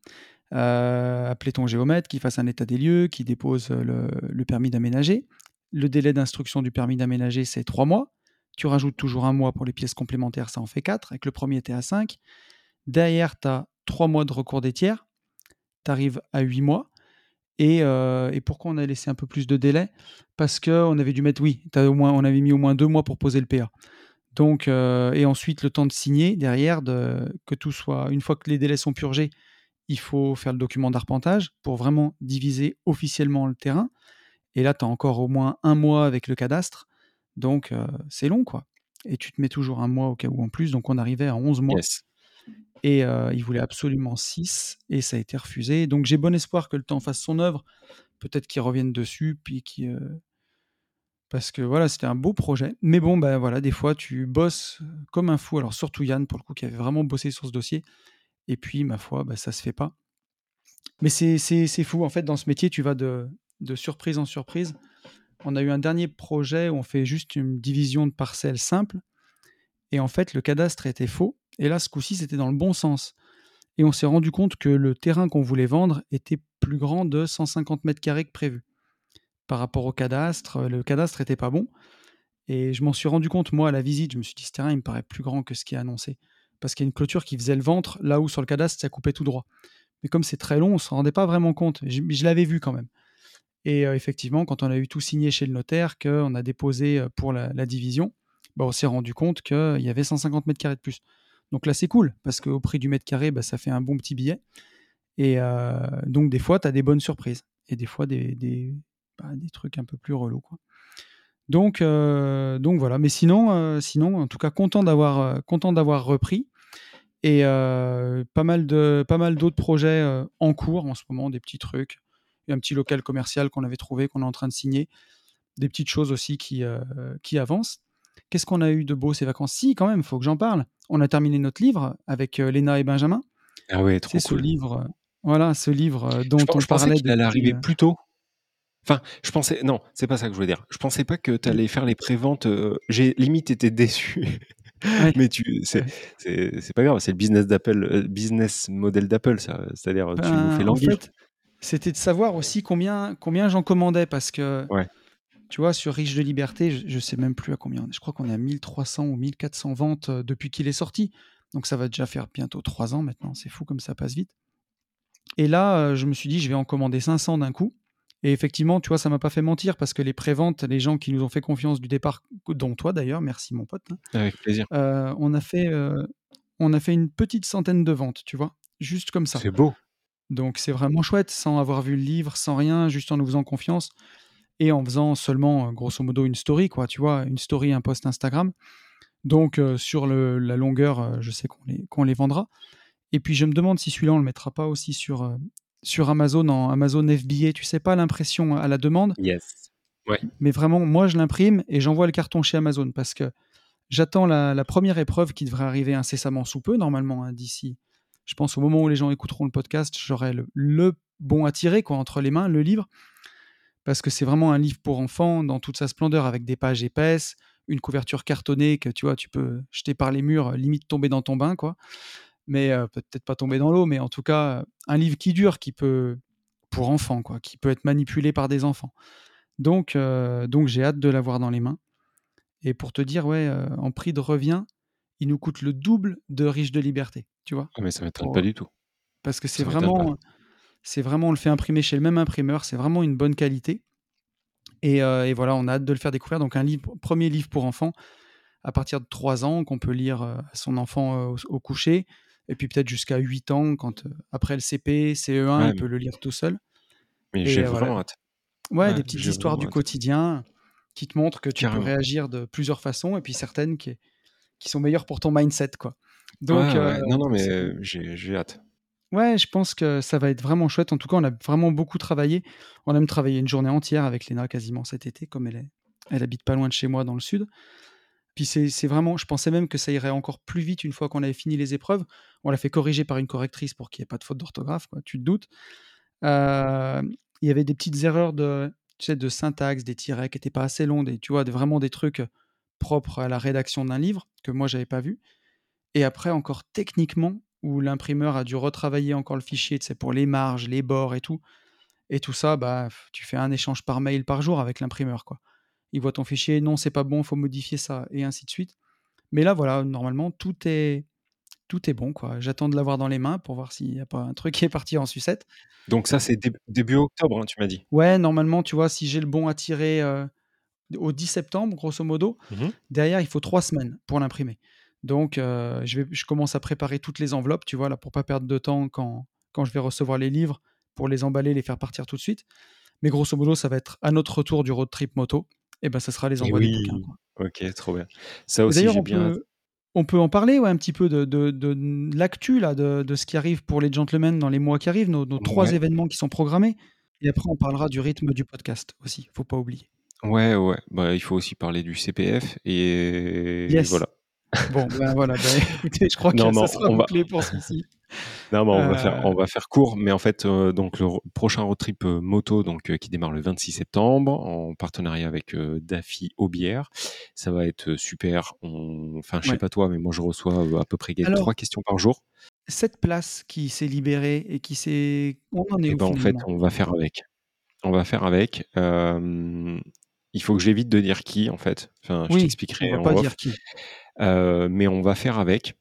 Euh, appeler ton géomètre, qui fasse un état des lieux, qui dépose le, le permis d'aménager. Le délai d'instruction du permis d'aménager, c'est 3 mois. Tu rajoutes toujours un mois pour les pièces complémentaires, ça en fait 4. Avec le premier, tu es à 5. Derrière, tu as 3 mois de recours des tiers tu à 8 mois. Et, et, pourquoi on a laissé un peu plus de délai? Parce qu'on avait dû mettre, oui, on avait mis au moins deux mois pour poser le PA. Donc, et ensuite le temps de signer derrière, de, que tout soit, une fois que les délais sont purgés, il faut faire le document d'arpentage pour vraiment diviser officiellement le terrain. Et là, tu as encore au moins un mois avec le cadastre. Donc, c'est long, quoi. Et tu te mets toujours un mois au cas où en plus. Donc, on arrivait à 11 mois. Et il voulait absolument 6 et ça a été refusé. Donc j'ai bon espoir que le temps fasse son œuvre. Peut-être qu'il revienne dessus, puis qui parce que voilà, c'était un beau projet. Mais bon, ben voilà, des fois tu bosses comme un fou. Alors surtout Yann, pour le coup, qui avait vraiment bossé sur ce dossier. Et puis, ma foi, bah, ça se fait pas. Mais c'est fou. En fait, dans ce métier, tu vas de, de surprise en surprise. On a eu un dernier projet où on fait juste une division de parcelles simple. Et en fait, le cadastre était faux. Et là, ce coup-ci, c'était dans le bon sens. Et on s'est rendu compte que le terrain qu'on voulait vendre était plus grand de 150 mètres carrés que prévu. Par rapport au cadastre, le cadastre n'était pas bon. Et je m'en suis rendu compte, moi, à la visite, je me suis dit, ce terrain, il me paraît plus grand que ce qui est annoncé. Parce qu'il y a une clôture qui faisait le ventre, là où sur le cadastre, ça coupait tout droit. Mais comme c'est très long, on ne s'en rendait pas vraiment compte. Je, je l'avais vu quand même. Et euh, effectivement, quand on a eu tout signé chez le notaire, qu'on a déposé euh, pour la, division, bah, on s'est rendu compte qu'il y avait 150 mètres carrés de plus. Donc là, c'est cool, parce qu'au prix du mètre carré, bah, ça fait un bon petit billet. Et euh, donc, des fois, tu as des bonnes surprises. Et des fois, des, bah, trucs un peu plus relous. Euh, donc voilà. Mais sinon, euh, sinon, en tout cas, content d'avoir, repris. Et pas mal, d'autres projets en cours en ce moment, des petits trucs. Il y a un petit local commercial qu'on avait trouvé, qu'on est en train de signer. Des petites choses aussi qui avancent. Qu'est-ce qu'on a eu de beau ces vacances? Si, quand même, il faut que j'en parle. On a terminé notre livre avec euh, Léna et Benjamin. Ah ouais, trop cool. ce livre, euh, voilà, ce livre euh, dont on parlait. Il allait arriver plus tôt. Enfin, je pensais, non, c'est pas ça que je voulais dire. Je pensais pas que tu allais faire les préventes. J'ai limite été déçu. (laughs) Mais tu, c'est, pas grave, c'est le business d'Apple, business model d'Apple, ça. C'est-à-dire, tu nous ben, fais languir. En fait, c'était de savoir aussi combien, combien j'en commandais parce que ouais. Tu vois, sur Riche de Liberté, je ne sais même plus à combien. Je crois qu'on est à 1300 ou 1400 ventes euh, depuis qu'il est sorti. Donc ça va déjà faire bientôt trois ans maintenant. C'est fou comme ça passe vite. Et là, euh, je me suis dit, je vais en commander 500 d'un coup. Et effectivement, tu vois, ça m'a pas fait mentir parce que les préventes, les gens qui nous ont fait confiance du départ, dont toi d'ailleurs, merci mon pote. Hein, Avec plaisir. Euh, on, a fait, on a fait une petite centaine de ventes, tu vois, juste comme ça. C'est beau. Donc c'est vraiment chouette, sans avoir vu le livre, sans rien, juste en nous faisant confiance et en faisant seulement, grosso modo, une story, quoi, tu vois, une story, un post Instagram. Donc, sur la longueur, je sais qu'on les, qu'on les vendra. Et puis, je me demande si celui-là, on le mettra pas aussi sur, sur Amazon, en Amazon FBA, tu sais pas, l'impression à la demande. Yes. Ouais. Mais vraiment, moi, je l'imprime et j'envoie le carton chez Amazon parce que j'attends la, première épreuve qui devrait arriver incessamment sous peu, normalement, hein, d'ici. Je pense au moment où les gens écouteront le podcast, j'aurai le, le, bon à tirer, quoi, entre les mains, le livre parce que c'est vraiment un livre pour enfants dans toute sa splendeur, avec des pages épaisses, une couverture cartonnée que tu vois, tu peux jeter par les murs, limite tomber dans ton bain, quoi. Mais euh, peut-être pas tomber dans l'eau, mais en tout cas, un livre qui dure, qui peut, pour enfants, quoi, qui peut être manipulé par des enfants. Donc, euh, donc j'ai hâte de l'avoir dans les mains. Et pour te dire, ouais, euh, en prix de revient, il nous coûte le double de Riche de Liberté, tu vois? Ah, mais ça m'étonne pas du tout. Parce que c'est vraiment, c'est vraiment, on le fait imprimer chez le même imprimeur, c'est vraiment une bonne qualité. Et, euh, et voilà, on a hâte de le faire découvrir. Donc un livre, premier livre pour enfants à partir de 3 ans qu'on peut lire euh, à son enfant euh, au, au coucher. Et puis peut-être jusqu'à 8 ans, quand après le CP, CE1, Ouais, il peut le lire tout seul. mais j'ai voilà. vraiment hâte. Ouais, Ouais, des petites histoires du hâte. quotidien qui te montrent que tu peux réagir de plusieurs façons et puis certaines qui, qui sont meilleures pour ton mindset, quoi. Donc, ouais. Non, non, mais j'ai hâte. Ouais, je pense que ça va être vraiment chouette. En tout cas, on a vraiment beaucoup travaillé. On a même travaillé une journée entière avec Léna quasiment cet été, comme elle est, elle habite pas loin de chez moi dans le sud. Puis c'est vraiment, je pensais même que ça irait encore plus vite une fois qu'on avait fini les épreuves. On l'a fait corriger par une correctrice pour qu'il n'y ait pas de faute d'orthographe. Tu te doutes. Euh, il y avait des petites erreurs de, tu de syntaxe, des tirets qui n'étaient pas assez longs, des, tu vois, vraiment des trucs propres à la rédaction d'un livre que moi j'avais pas vu. Et après encore techniquement où l'imprimeur a dû retravailler encore le fichier, tu sais, pour les marges, les bords et tout. Et tout ça, bah, tu fais un échange par mail par jour avec l'imprimeur, quoi. Il voit ton fichier, non, c'est pas bon, faut modifier ça, et ainsi de suite. Mais là, voilà, normalement, tout est, tout est bon, quoi. J'attends de l'avoir dans les mains pour voir s'il n'y a pas un truc qui est parti en sucette. Donc ça, c'est dé- début octobre, hein, tu m'as dit. Ouais, normalement, tu vois, si j'ai le bon à tirer euh, au 10 septembre, grosso modo, Mhm. derrière, il faut trois semaines pour l'imprimer. Donc, euh, je, vais, je commence à préparer toutes les enveloppes, tu vois, là, pour pas perdre de temps quand, quand je vais recevoir les livres, pour les emballer, les faire partir tout de suite. Mais grosso modo, ça va être à notre retour du road trip moto, et ben ça sera les envois des bouquins. quoi. ok, trop bien. Ça aussi, D'ailleurs, j'ai on bien peut, on peut en parler ouais, un petit peu de, de, de l'actu, là, de, de ce qui arrive pour les gentlemen dans les mois qui arrivent, nos, nos trois événements qui sont programmés. Et après, on parlera du rythme du podcast aussi, faut pas oublier. ouais, ouais. Bah, il faut aussi parler du CPF et Yes. voilà. Bon, ben voilà, ben, (laughs) écoutez, je crois que Non, ça sera on va, bouclé pour celui-ci. non, mais on va Euh, faire, on va faire court. Mais en fait, euh, donc le ro- prochain road trip euh, moto, donc qui démarre le 26 septembre, en partenariat avec Daffy Aubière, ça va être super. On... Enfin, je sais ouais. pas toi, mais moi je reçois à peu près trois Alors, questions par jour. cette place qui s'est libérée et qui s'est... On en est où ben en fait, on va faire avec. On va faire avec. Il faut que j'évite de dire qui, en fait. Enfin, je Oui, on t'expliquerai va en pas off. dire qui. Euh, mais on va faire avec.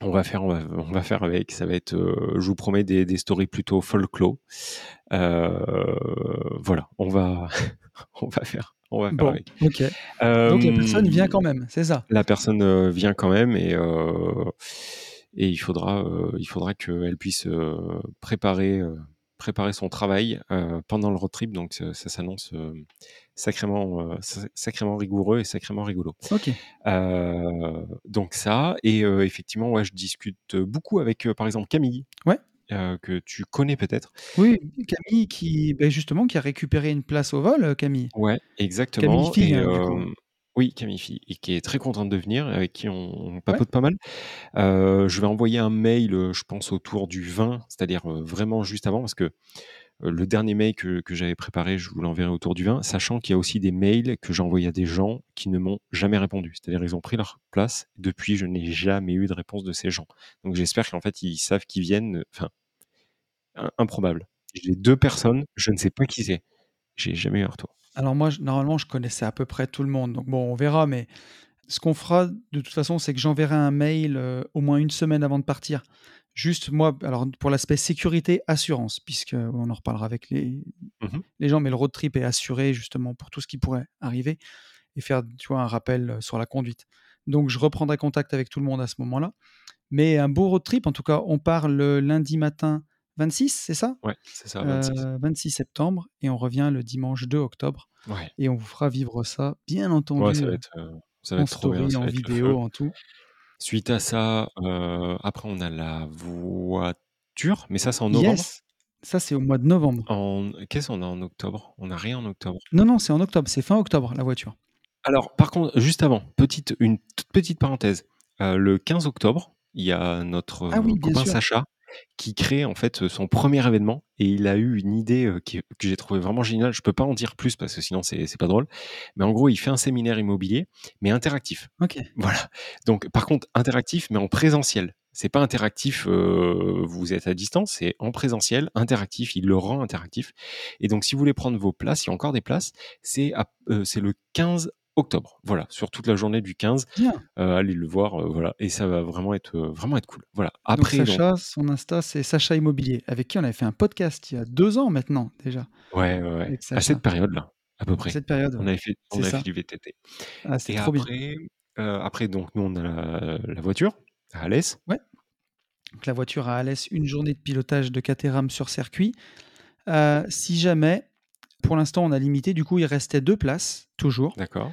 On va faire, on va, on va faire avec. Ça va être, euh, je vous promets, des, des stories plutôt folklore. Euh, voilà, on va, (laughs) on va faire, on va faire Bon, avec. ok. Donc la personne vient quand même, c'est ça la personne vient quand même et et il faudra, il faudra qu'elle puisse préparer, préparer son travail euh, pendant le road trip. Donc ça, ça s'annonce euh, sacrément, euh, sa- sacrément rigoureux et sacrément rigolo. Ok. Donc ça et effectivement, ouais, je discute beaucoup avec, par exemple, Camille. Ouais. euh, que tu connais peut-être. Oui, Camille qui, ben justement, qui a récupéré une place au vol, Camille. Ouais, Camille exactement. Fille, Et hein, euh, oui, Camille Fille, et qui est très contente de venir, avec qui on, papote pas mal. Euh, je vais envoyer un mail, euh, je pense, autour du 20, c'est-à-dire euh, vraiment juste avant, parce que euh, le dernier mail que, que j'avais préparé, je vous l'enverrai autour du 20, sachant qu'il y a aussi des mails que j'ai envoyés à des gens qui ne m'ont jamais répondu. C'est-à-dire ils ont pris leur place. Depuis, je n'ai jamais eu de réponse de ces gens. Donc j'espère qu'en fait, ils savent qu'ils viennent. Enfin, im- improbable. J'ai deux personnes, je ne sais pas qui c'est. J'ai jamais eu un retour. Alors moi, je- normalement, je connaissais à peu près tout le monde. Donc bon, on verra. Mais ce qu'on fera de toute façon, c'est que j'enverrai un mail euh, au moins une semaine avant de partir. Juste moi, alors pour l'aspect sécurité, assurance, puisque on en reparlera avec les, Mhm. les gens, mais le road trip est assuré justement pour tout ce qui pourrait arriver et faire, tu vois, un rappel euh, sur la conduite. Donc je reprendrai contact avec tout le monde à ce moment-là. Mais un beau road trip, en tout cas, on part le lundi matin 26, c'est ça? Ouais, c'est ça, 26. Euh, 26 septembre, et on revient le dimanche 2 octobre. Ouais. Et on vous fera vivre ça, bien Ouais, entendu, ça va être, euh, ça va en être trop bien, ça en va vidéo, en tout. Suite à ça, euh, après on a la voiture, mais ça c'est en novembre? Yes, ça c'est au mois de novembre. En... Qu'est-ce qu'on a en octobre? On n'a rien en octobre. Non, non, c'est en octobre, c'est fin octobre la voiture. Alors, par contre, juste avant, petite, une toute petite parenthèse. Le 15 octobre, il y a notre Ah oui, copain. Sacha qui crée en fait son premier événement et il a eu une idée euh, qui- que j'ai trouvé vraiment géniale. Je peux pas en dire plus parce que sinon c'est pas drôle. Mais en gros, il fait un séminaire immobilier, mais interactif. Ok. Voilà. Donc, par contre, interactif, mais en présentiel. C'est pas interactif, euh, vous êtes à distance, c'est en présentiel, interactif, il le rend interactif. Et donc, si vous voulez prendre vos places, il y a encore des places, euh, c'est le 15 octobre. Voilà, sur toute la journée du 15, Bien. euh, allez le voir, euh, voilà, et ça va vraiment être, euh, vraiment être cool. Voilà. Après, donc, Sacha, son Insta, c'est Sacha Immobilier, avec qui on avait fait un podcast il y a deux ans maintenant déjà, ouais, ouais, ouais. À cette période-là, À peu À près. cette période, On avait fait on avait fait du VTT Ah, et trop bien. après, donc nous on a la la voiture à Alès. Ouais. Donc la voiture à Alès, une journée de pilotage de Caterham sur circuit. Si jamais pour l'instant, on a limité, du coup, il restait 2 places, toujours, D'accord.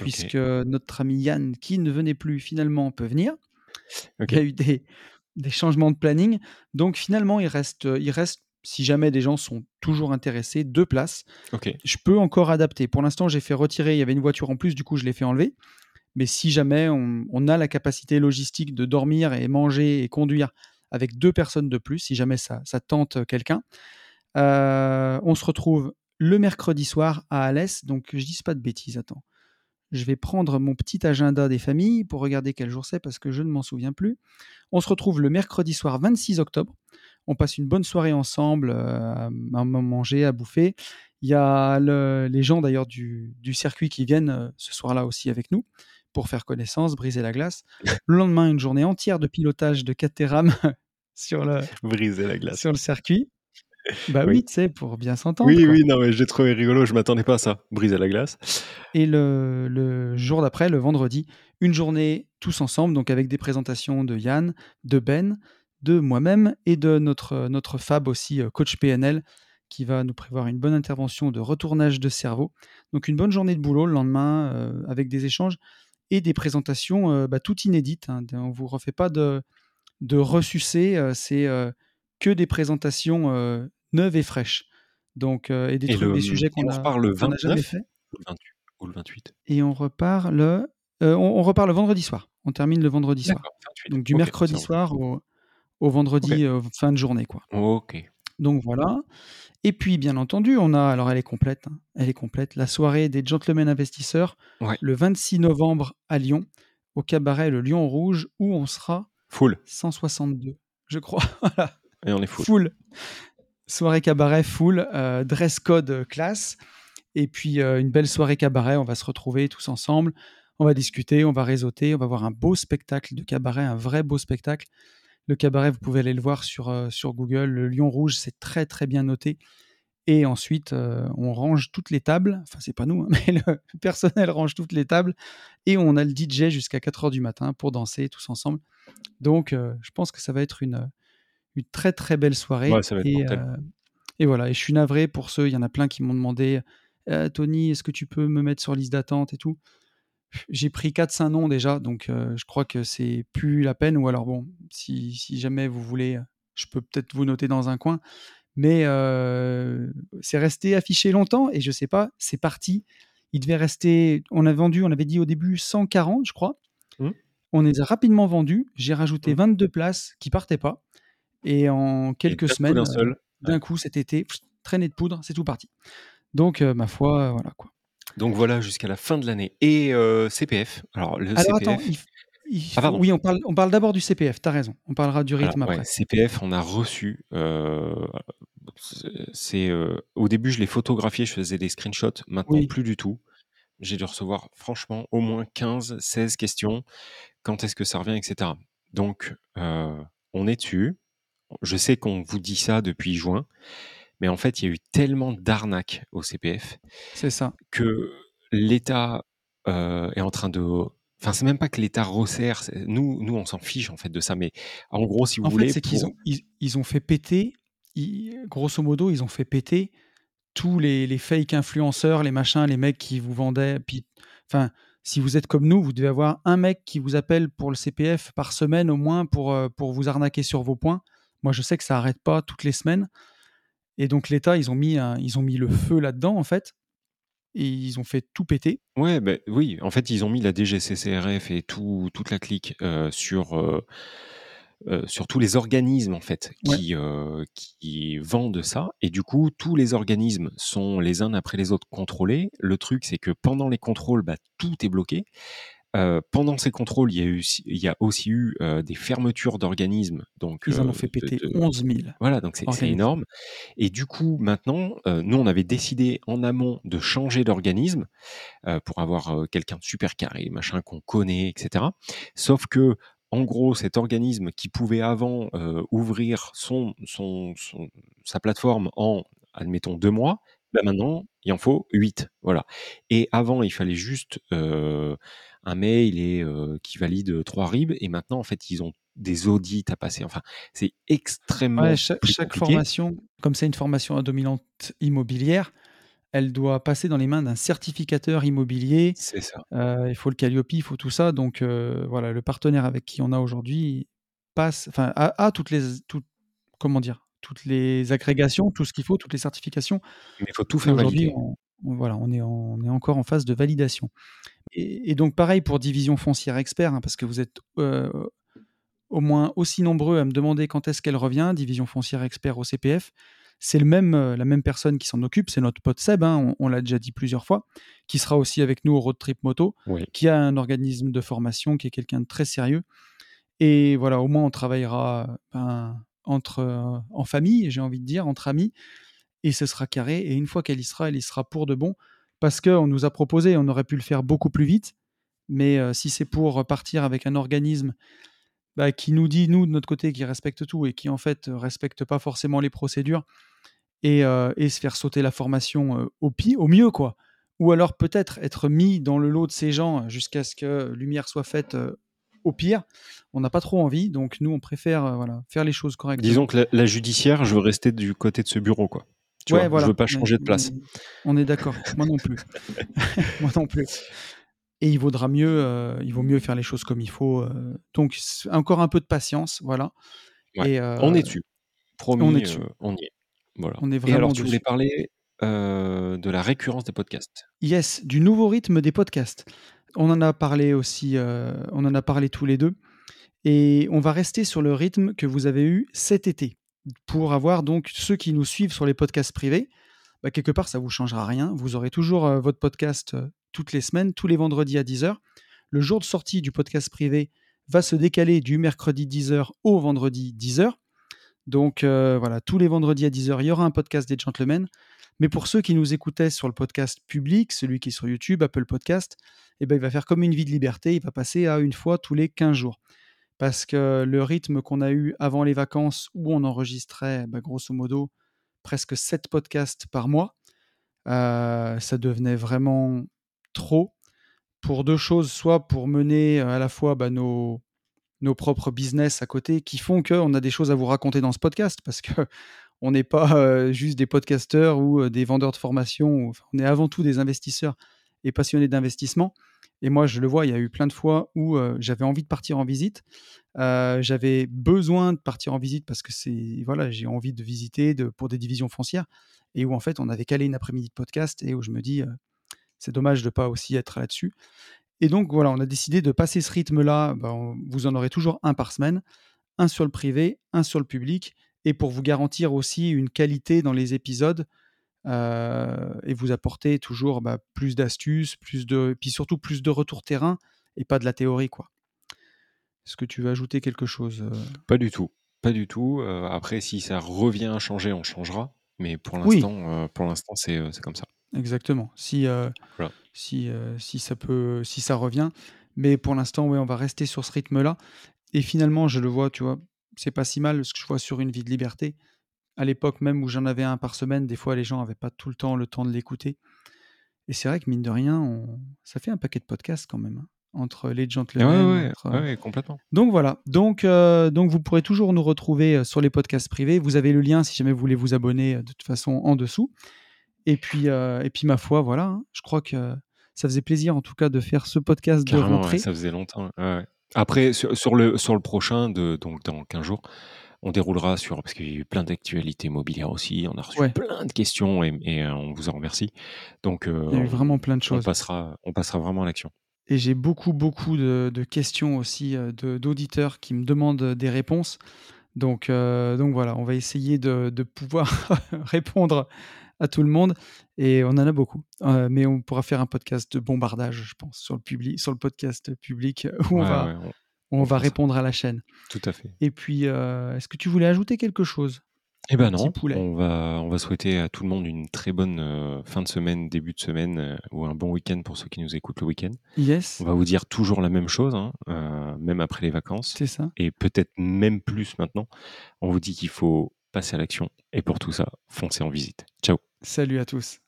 OK. puisque notre ami Yann, qui ne venait plus, finalement peut venir. Il y a eu des des changements de planning, donc finalement, il reste, il reste, si jamais des gens sont toujours intéressés, 2 places. Je peux encore adapter. Pour l'instant, j'ai fait retirer, il y avait une voiture en plus, du coup, je l'ai fait enlever, mais si jamais on on a la capacité logistique de dormir et manger et conduire avec 2 personnes de plus, si jamais ça ça tente, heu, quelqu'un, heu, on se retrouve le mercredi soir à Alès, donc je dise pas de bêtises, attends. Je vais prendre mon petit agenda des familles pour regarder quel jour c'est parce que je ne m'en souviens plus. On se retrouve le mercredi soir 26 octobre. On passe une bonne soirée ensemble, heu, à manger, à bouffer. Il y a le les gens d'ailleurs du du circuit qui viennent, heu, ce soir-là aussi avec nous pour faire connaissance, briser la glace. Le lendemain, une journée entière de pilotage de Caterham (laughs) sur le Briser la glace. sur le circuit. (laughs) Bah oui, Oui. tu sais, pour bien s'entendre, Oui, quoi. oui, non, mais j'ai trouvé rigolo, je m'attendais pas à ça, briser la glace. Et le le jour d'après, le vendredi, une journée tous ensemble, donc avec des présentations de Yann, de Ben, de moi-même et de notre, notre Fab aussi, heu, coach PNL, qui va nous prévoir une bonne intervention de retournage de cerveau. Donc une bonne journée de boulot le lendemain, heu, avec des échanges et des présentations, heu, bah, toutes inédites, hein. On vous refait pas de de ressucés, heu, c'est, que des présentations, heu, neuves et fraîches. Donc heu et des Et trucs, le, des sujets et qu'on on a repart le jamais 29 fait. le 28 ou le 28? Et on repart le heu, on on repart le vendredi soir. On termine le vendredi soir. D'accord, 28. Donc du mercredi soir au au vendredi, fin de journée, quoi. OK. Donc voilà et puis, bien entendu, on a alors elle est complète, hein, elle est complète, la soirée des gentlemen investisseurs, Ouais. le 26 novembre à Lyon, au cabaret Le Lion Rouge, où on sera Full. 162, je crois, (laughs) voilà. Et on est full. Full. Soirée cabaret full, heu, dress code classe et puis, heu, une belle soirée cabaret. On va se retrouver tous ensemble, on va discuter, on va réseauter, on va voir un beau spectacle de cabaret, un vrai beau spectacle. Le cabaret, vous pouvez aller le voir sur, sur Google, Le Lion Rouge, c'est très, très bien noté et ensuite, on range toutes les tables, enfin, c'est pas nous, hein, (laughs) mais le personnel range toutes les tables et on a le DJ jusqu'à 4:00 du matin pour danser tous ensemble. Donc je pense que ça va être une, une très, très belle soirée Ouais, ça va être et voilà et je suis navré pour ceux il y en a plein qui m'ont demandé: «Heu, Tony, est-ce que tu peux me mettre sur liste d'attente et tout?» J'ai pris 4-5 noms déjà, donc heu, je crois que c'est plus la peine ou alors bon, si si jamais vous voulez, je peux peut-être vous noter dans un coin, mais c'est resté affiché longtemps et je sais pas, c'est parti. Il devait rester on a vendu, on avait dit au début 140, je crois. Mmh. On les a rapidement vendus. J'ai rajouté Mmh. 22 places qui partaient pas et en quelques semaines, d'un seul, d'un ouais. coup cet été, traînée de poudre, c'est tout parti. Donc heu, ma foi, voilà, quoi. Donc voilà, jusqu'à la fin de l'année et CPF. Alors le Alors attends, CPF il ah oui, on parle on parle d'abord du CPF, tu as raison. On parlera du Alors rythme ouais, après. CPF, on a reçu, c'est au début, je l'ai photographié, je faisais des screenshots. Maintenant, Oui. plus du tout. J'ai dû recevoir franchement au moins 15-16 questions. Quand est-ce que ça revient et cetera. Donc on est dessus. Je sais qu'on vous dit ça depuis juin, mais en fait, il y a eu tellement d'arnaques au CPF C'est ça. que l'État, heu, est en train de enfin, c'est même pas que l'État resserre, nous nous, on s'en fiche en fait de ça, mais en gros, si vous En fait, voulez, c'est qu'ils ont ils ils ont fait péter, i grosso modo, ils ont fait péter tous les les fake influenceurs, les machins, les mecs qui vous vendaient puis enfin, si vous êtes comme nous, vous devez avoir un mec qui vous appelle pour le CPF par semaine au moins pour, heu, pour vous arnaquer sur vos points. Moi, je sais que ça arrête pas toutes les semaines et donc l'État, ils ont mis un ils ont mis le feu là-dedans, en fait et ils ont fait tout péter. Ouais, beh, oui, en fait, ils ont mis la DGCCRF et tout toute la clique, heu, sur, heu heu, sur tous les organismes, en fait, Ouais. qui, qui vendent ça et du coup, tous les organismes sont les uns après les autres contrôlés. Le truc, c'est que pendant les contrôles, bah, tout est bloqué. Pendant ces contrôles, il y a eu aussi il y a aussi eu, heu, des fermetures d'organismes, donc Ils en ont fait de péter de 11 000 voilà, donc c'est énorme et du coup, maintenant, nous, on avait décidé en amont de changer d'organisme, pour avoir, quelqu'un de super carré, machin, qu'on connaît et cetera. Sauf qu'en gros, cet organisme qui pouvait avant, heu, ouvrir son son son sa plateforme en, admettons, 2 mois, Bah, maintenant, il en faut 8, voilà et avant, il fallait juste, heu, un mail et qui valide, 3 RIB et maintenant, en fait, ils ont des audits à passer, enfin, c'est Ouais, extrêmement plus chaque formation, comme c'est une formation à dominante immobilière, elle doit passer dans les mains d'un certificateur immobilier. C'est ça. Il faut le Qualiopi, il faut tout ça donc voilà, le partenaire avec qui on a aujourd'hui passe enfin, a a toutes les toutes comment dire? Toutes les agrégations, tout ce qu'il faut, toutes les certifications Mais il faut tout faire aujourd'hui valider. on on voilà, on est en on est encore en phase de validation et et donc pareil pour Division Foncière Expert, hein, parce que vous êtes, heu, au moins aussi nombreux à me demander quand est-ce qu'elle revient, Division Foncière Expert au CPF. C'est le même, heu, la même personne qui s'en occupe, c'est notre pote Seb, hein, on on l'a déjà dit plusieurs fois, qui sera aussi avec nous au Road Trip Moto, Oui. qui a un organisme de formation, qui est quelqu'un de très sérieux et voilà, au moins on travaillera, ben, entre, heu, en famille, j'ai envie de dire, entre amis et ce sera carré et une fois qu'elle y sera, elle y sera pour de bon parce qu'on nous a proposé, on aurait pu le faire beaucoup plus vite, mais heu, si c'est pour partir avec un organisme, bah, qui nous dit, nous, de notre côté, qu'il respecte tout et qui, en fait, heu, respecte pas forcément les procédures et et se faire sauter la formation, au pi au mieux, quoi ou alors peut-être être mis dans le lot de ces gens jusqu'à ce que lumière soit faite, au pire. On n'a pas trop envie donc nous, on préfère, voilà, faire les choses Disons correctement. que la la judiciaire, je veux rester du côté de ce bureau, quoi. Tu Ouais, vois? Je veux pas changer de place. est on est d'accord. Moi non plus. (laughs) (laughs) Moi non plus et il vaudra mieux, heu, il vaut mieux faire les choses comme il faut, heu, donc encore un peu de patience, voilà Ouais, et on est dessus. on est Promis, dessus. on y est. Voilà On est et alors vraiment tu voulais parler, de la récurrence des podcasts? Yes, du nouveau rythme des podcasts. On en a parlé aussi, on en a parlé tous les 2 et on va rester sur le rythme que vous avez eu cet été pour avoir donc ceux qui nous suivent sur les podcasts privés, bah, quelque part, ça vous changera rien. Vous aurez toujours, heu, votre podcast, heu, toutes les semaines, tous les vendredis à 10:00. Le jour de sortie du podcast privé va se décaler du mercredi 10:00 au vendredi 10:00 donc heu, voilà, tous les vendredis à 10:00, il y aura un podcast des gentlemen mais pour ceux qui nous écoutaient sur le podcast public, celui qui est sur YouTube, Apple Podcast et bah, il va faire comme Une vie de liberté, il va passer à 1 fois tous les 15 jours parce que le rythme qu'on a eu avant les vacances où on enregistrait, bah, grosso modo presque 7 podcasts par mois, heu, ça devenait vraiment trop pour 2 choses, soit pour mener, heu, à la fois, bah, nos propres business à côté qui font qu'on a des choses à vous raconter dans ce podcast parce qu'on (laughs) n'est pas, heu, juste des podcasteurs ou des vendeurs de formation, on est avant tout des investisseurs et passionnés d'investissement. Et moi, je le vois, il y a eu plein de fois où, heu, j'avais envie de partir en visite, heu, j'avais besoin de partir en visite parce que c'est voilà, j'ai envie de visiter pour des divisions foncières. Et où en fait, on avait calé une après-midi de podcast et où je me dis, heu: «C'est dommage de pas aussi être là-dessus» et donc voilà, on a décidé de passer ce rythme-là, on vous en aurez toujours 1 par semaine, 1 sur le privé, 1 sur le public. Et pour vous garantir aussi une qualité dans les épisodes, et vous apporter toujours, bah, plus d'astuces, plus de puis surtout plus de retours terrain et pas de la théorie, quoi. Est-ce que tu veux ajouter quelque chose, heu? Pas du tout, pas du tout, heu, après si ça revient à changer, on changera mais pour l'instant, pour l'instant, c'est, comme ça. Exactement. Si, Voilà. si, si ça peut si ça revient mais pour l'instant, on va rester sur ce rythme-là et finalement, je le vois, tu vois? C'est pas si mal ce que je vois sur Une vie de liberté. À l'époque même où j'en avais 1 par semaine, des fois, les gens avaient pas tout le temps, le temps de l'écouter et c'est vrai que mine de rien, on ça fait un paquet de podcasts quand même, hein, entre les Ouais, ouais, gentlemen, ouais, entre, ouais, complètement. donc voilà, donc heu, donc vous pourrez toujours nous retrouver, heu, sur les podcasts privés. Vous avez le lien si jamais vous voulez vous abonner, heu, de toute façon en dessous et puis, et puis ma foi, voilà, hein, je crois que ça faisait plaisir en tout cas de faire ce podcast de Carrément, ouais, rentrée. ça faisait longtemps. Après sur sur le sur le prochain de donc dans 15 jours, on déroulera sur parce qu'il y a eu plein d'actualités immobilières aussi, on a reçu Ouais. plein de questions et et heu, on vous en remercie. Donc heu, Il y a eu on vraiment plein de on choses. passera on passera vraiment à l'action. et j'ai beaucoup, beaucoup de de questions aussi, de d'auditeurs qui me demandent des réponses. Donc donc voilà, on va essayer de de pouvoir (laughs) répondre à tout le monde. Et on en a beaucoup, mais on pourra faire un podcast de bombardage, je pense, sur le sur le podcast public où on va ouais, on on on va ça. répondre à la chaîne Tout à fait. et puis, heu, est-ce que tu voulais ajouter quelque chose, bah, petit non, on va on va souhaiter à tout le monde une très bonne, heu, fin de semaine, début de semaine, heu, ou un bon week-end pour ceux qui nous écoutent le week-end. On Yes. va vous dire toujours la même chose, hein, même après les vacances C'est ça. et peut-être même plus maintenant. On vous dit qu'il faut passer à l'action et pour tout ça, foncez en visite. Ciao. Salut à tous.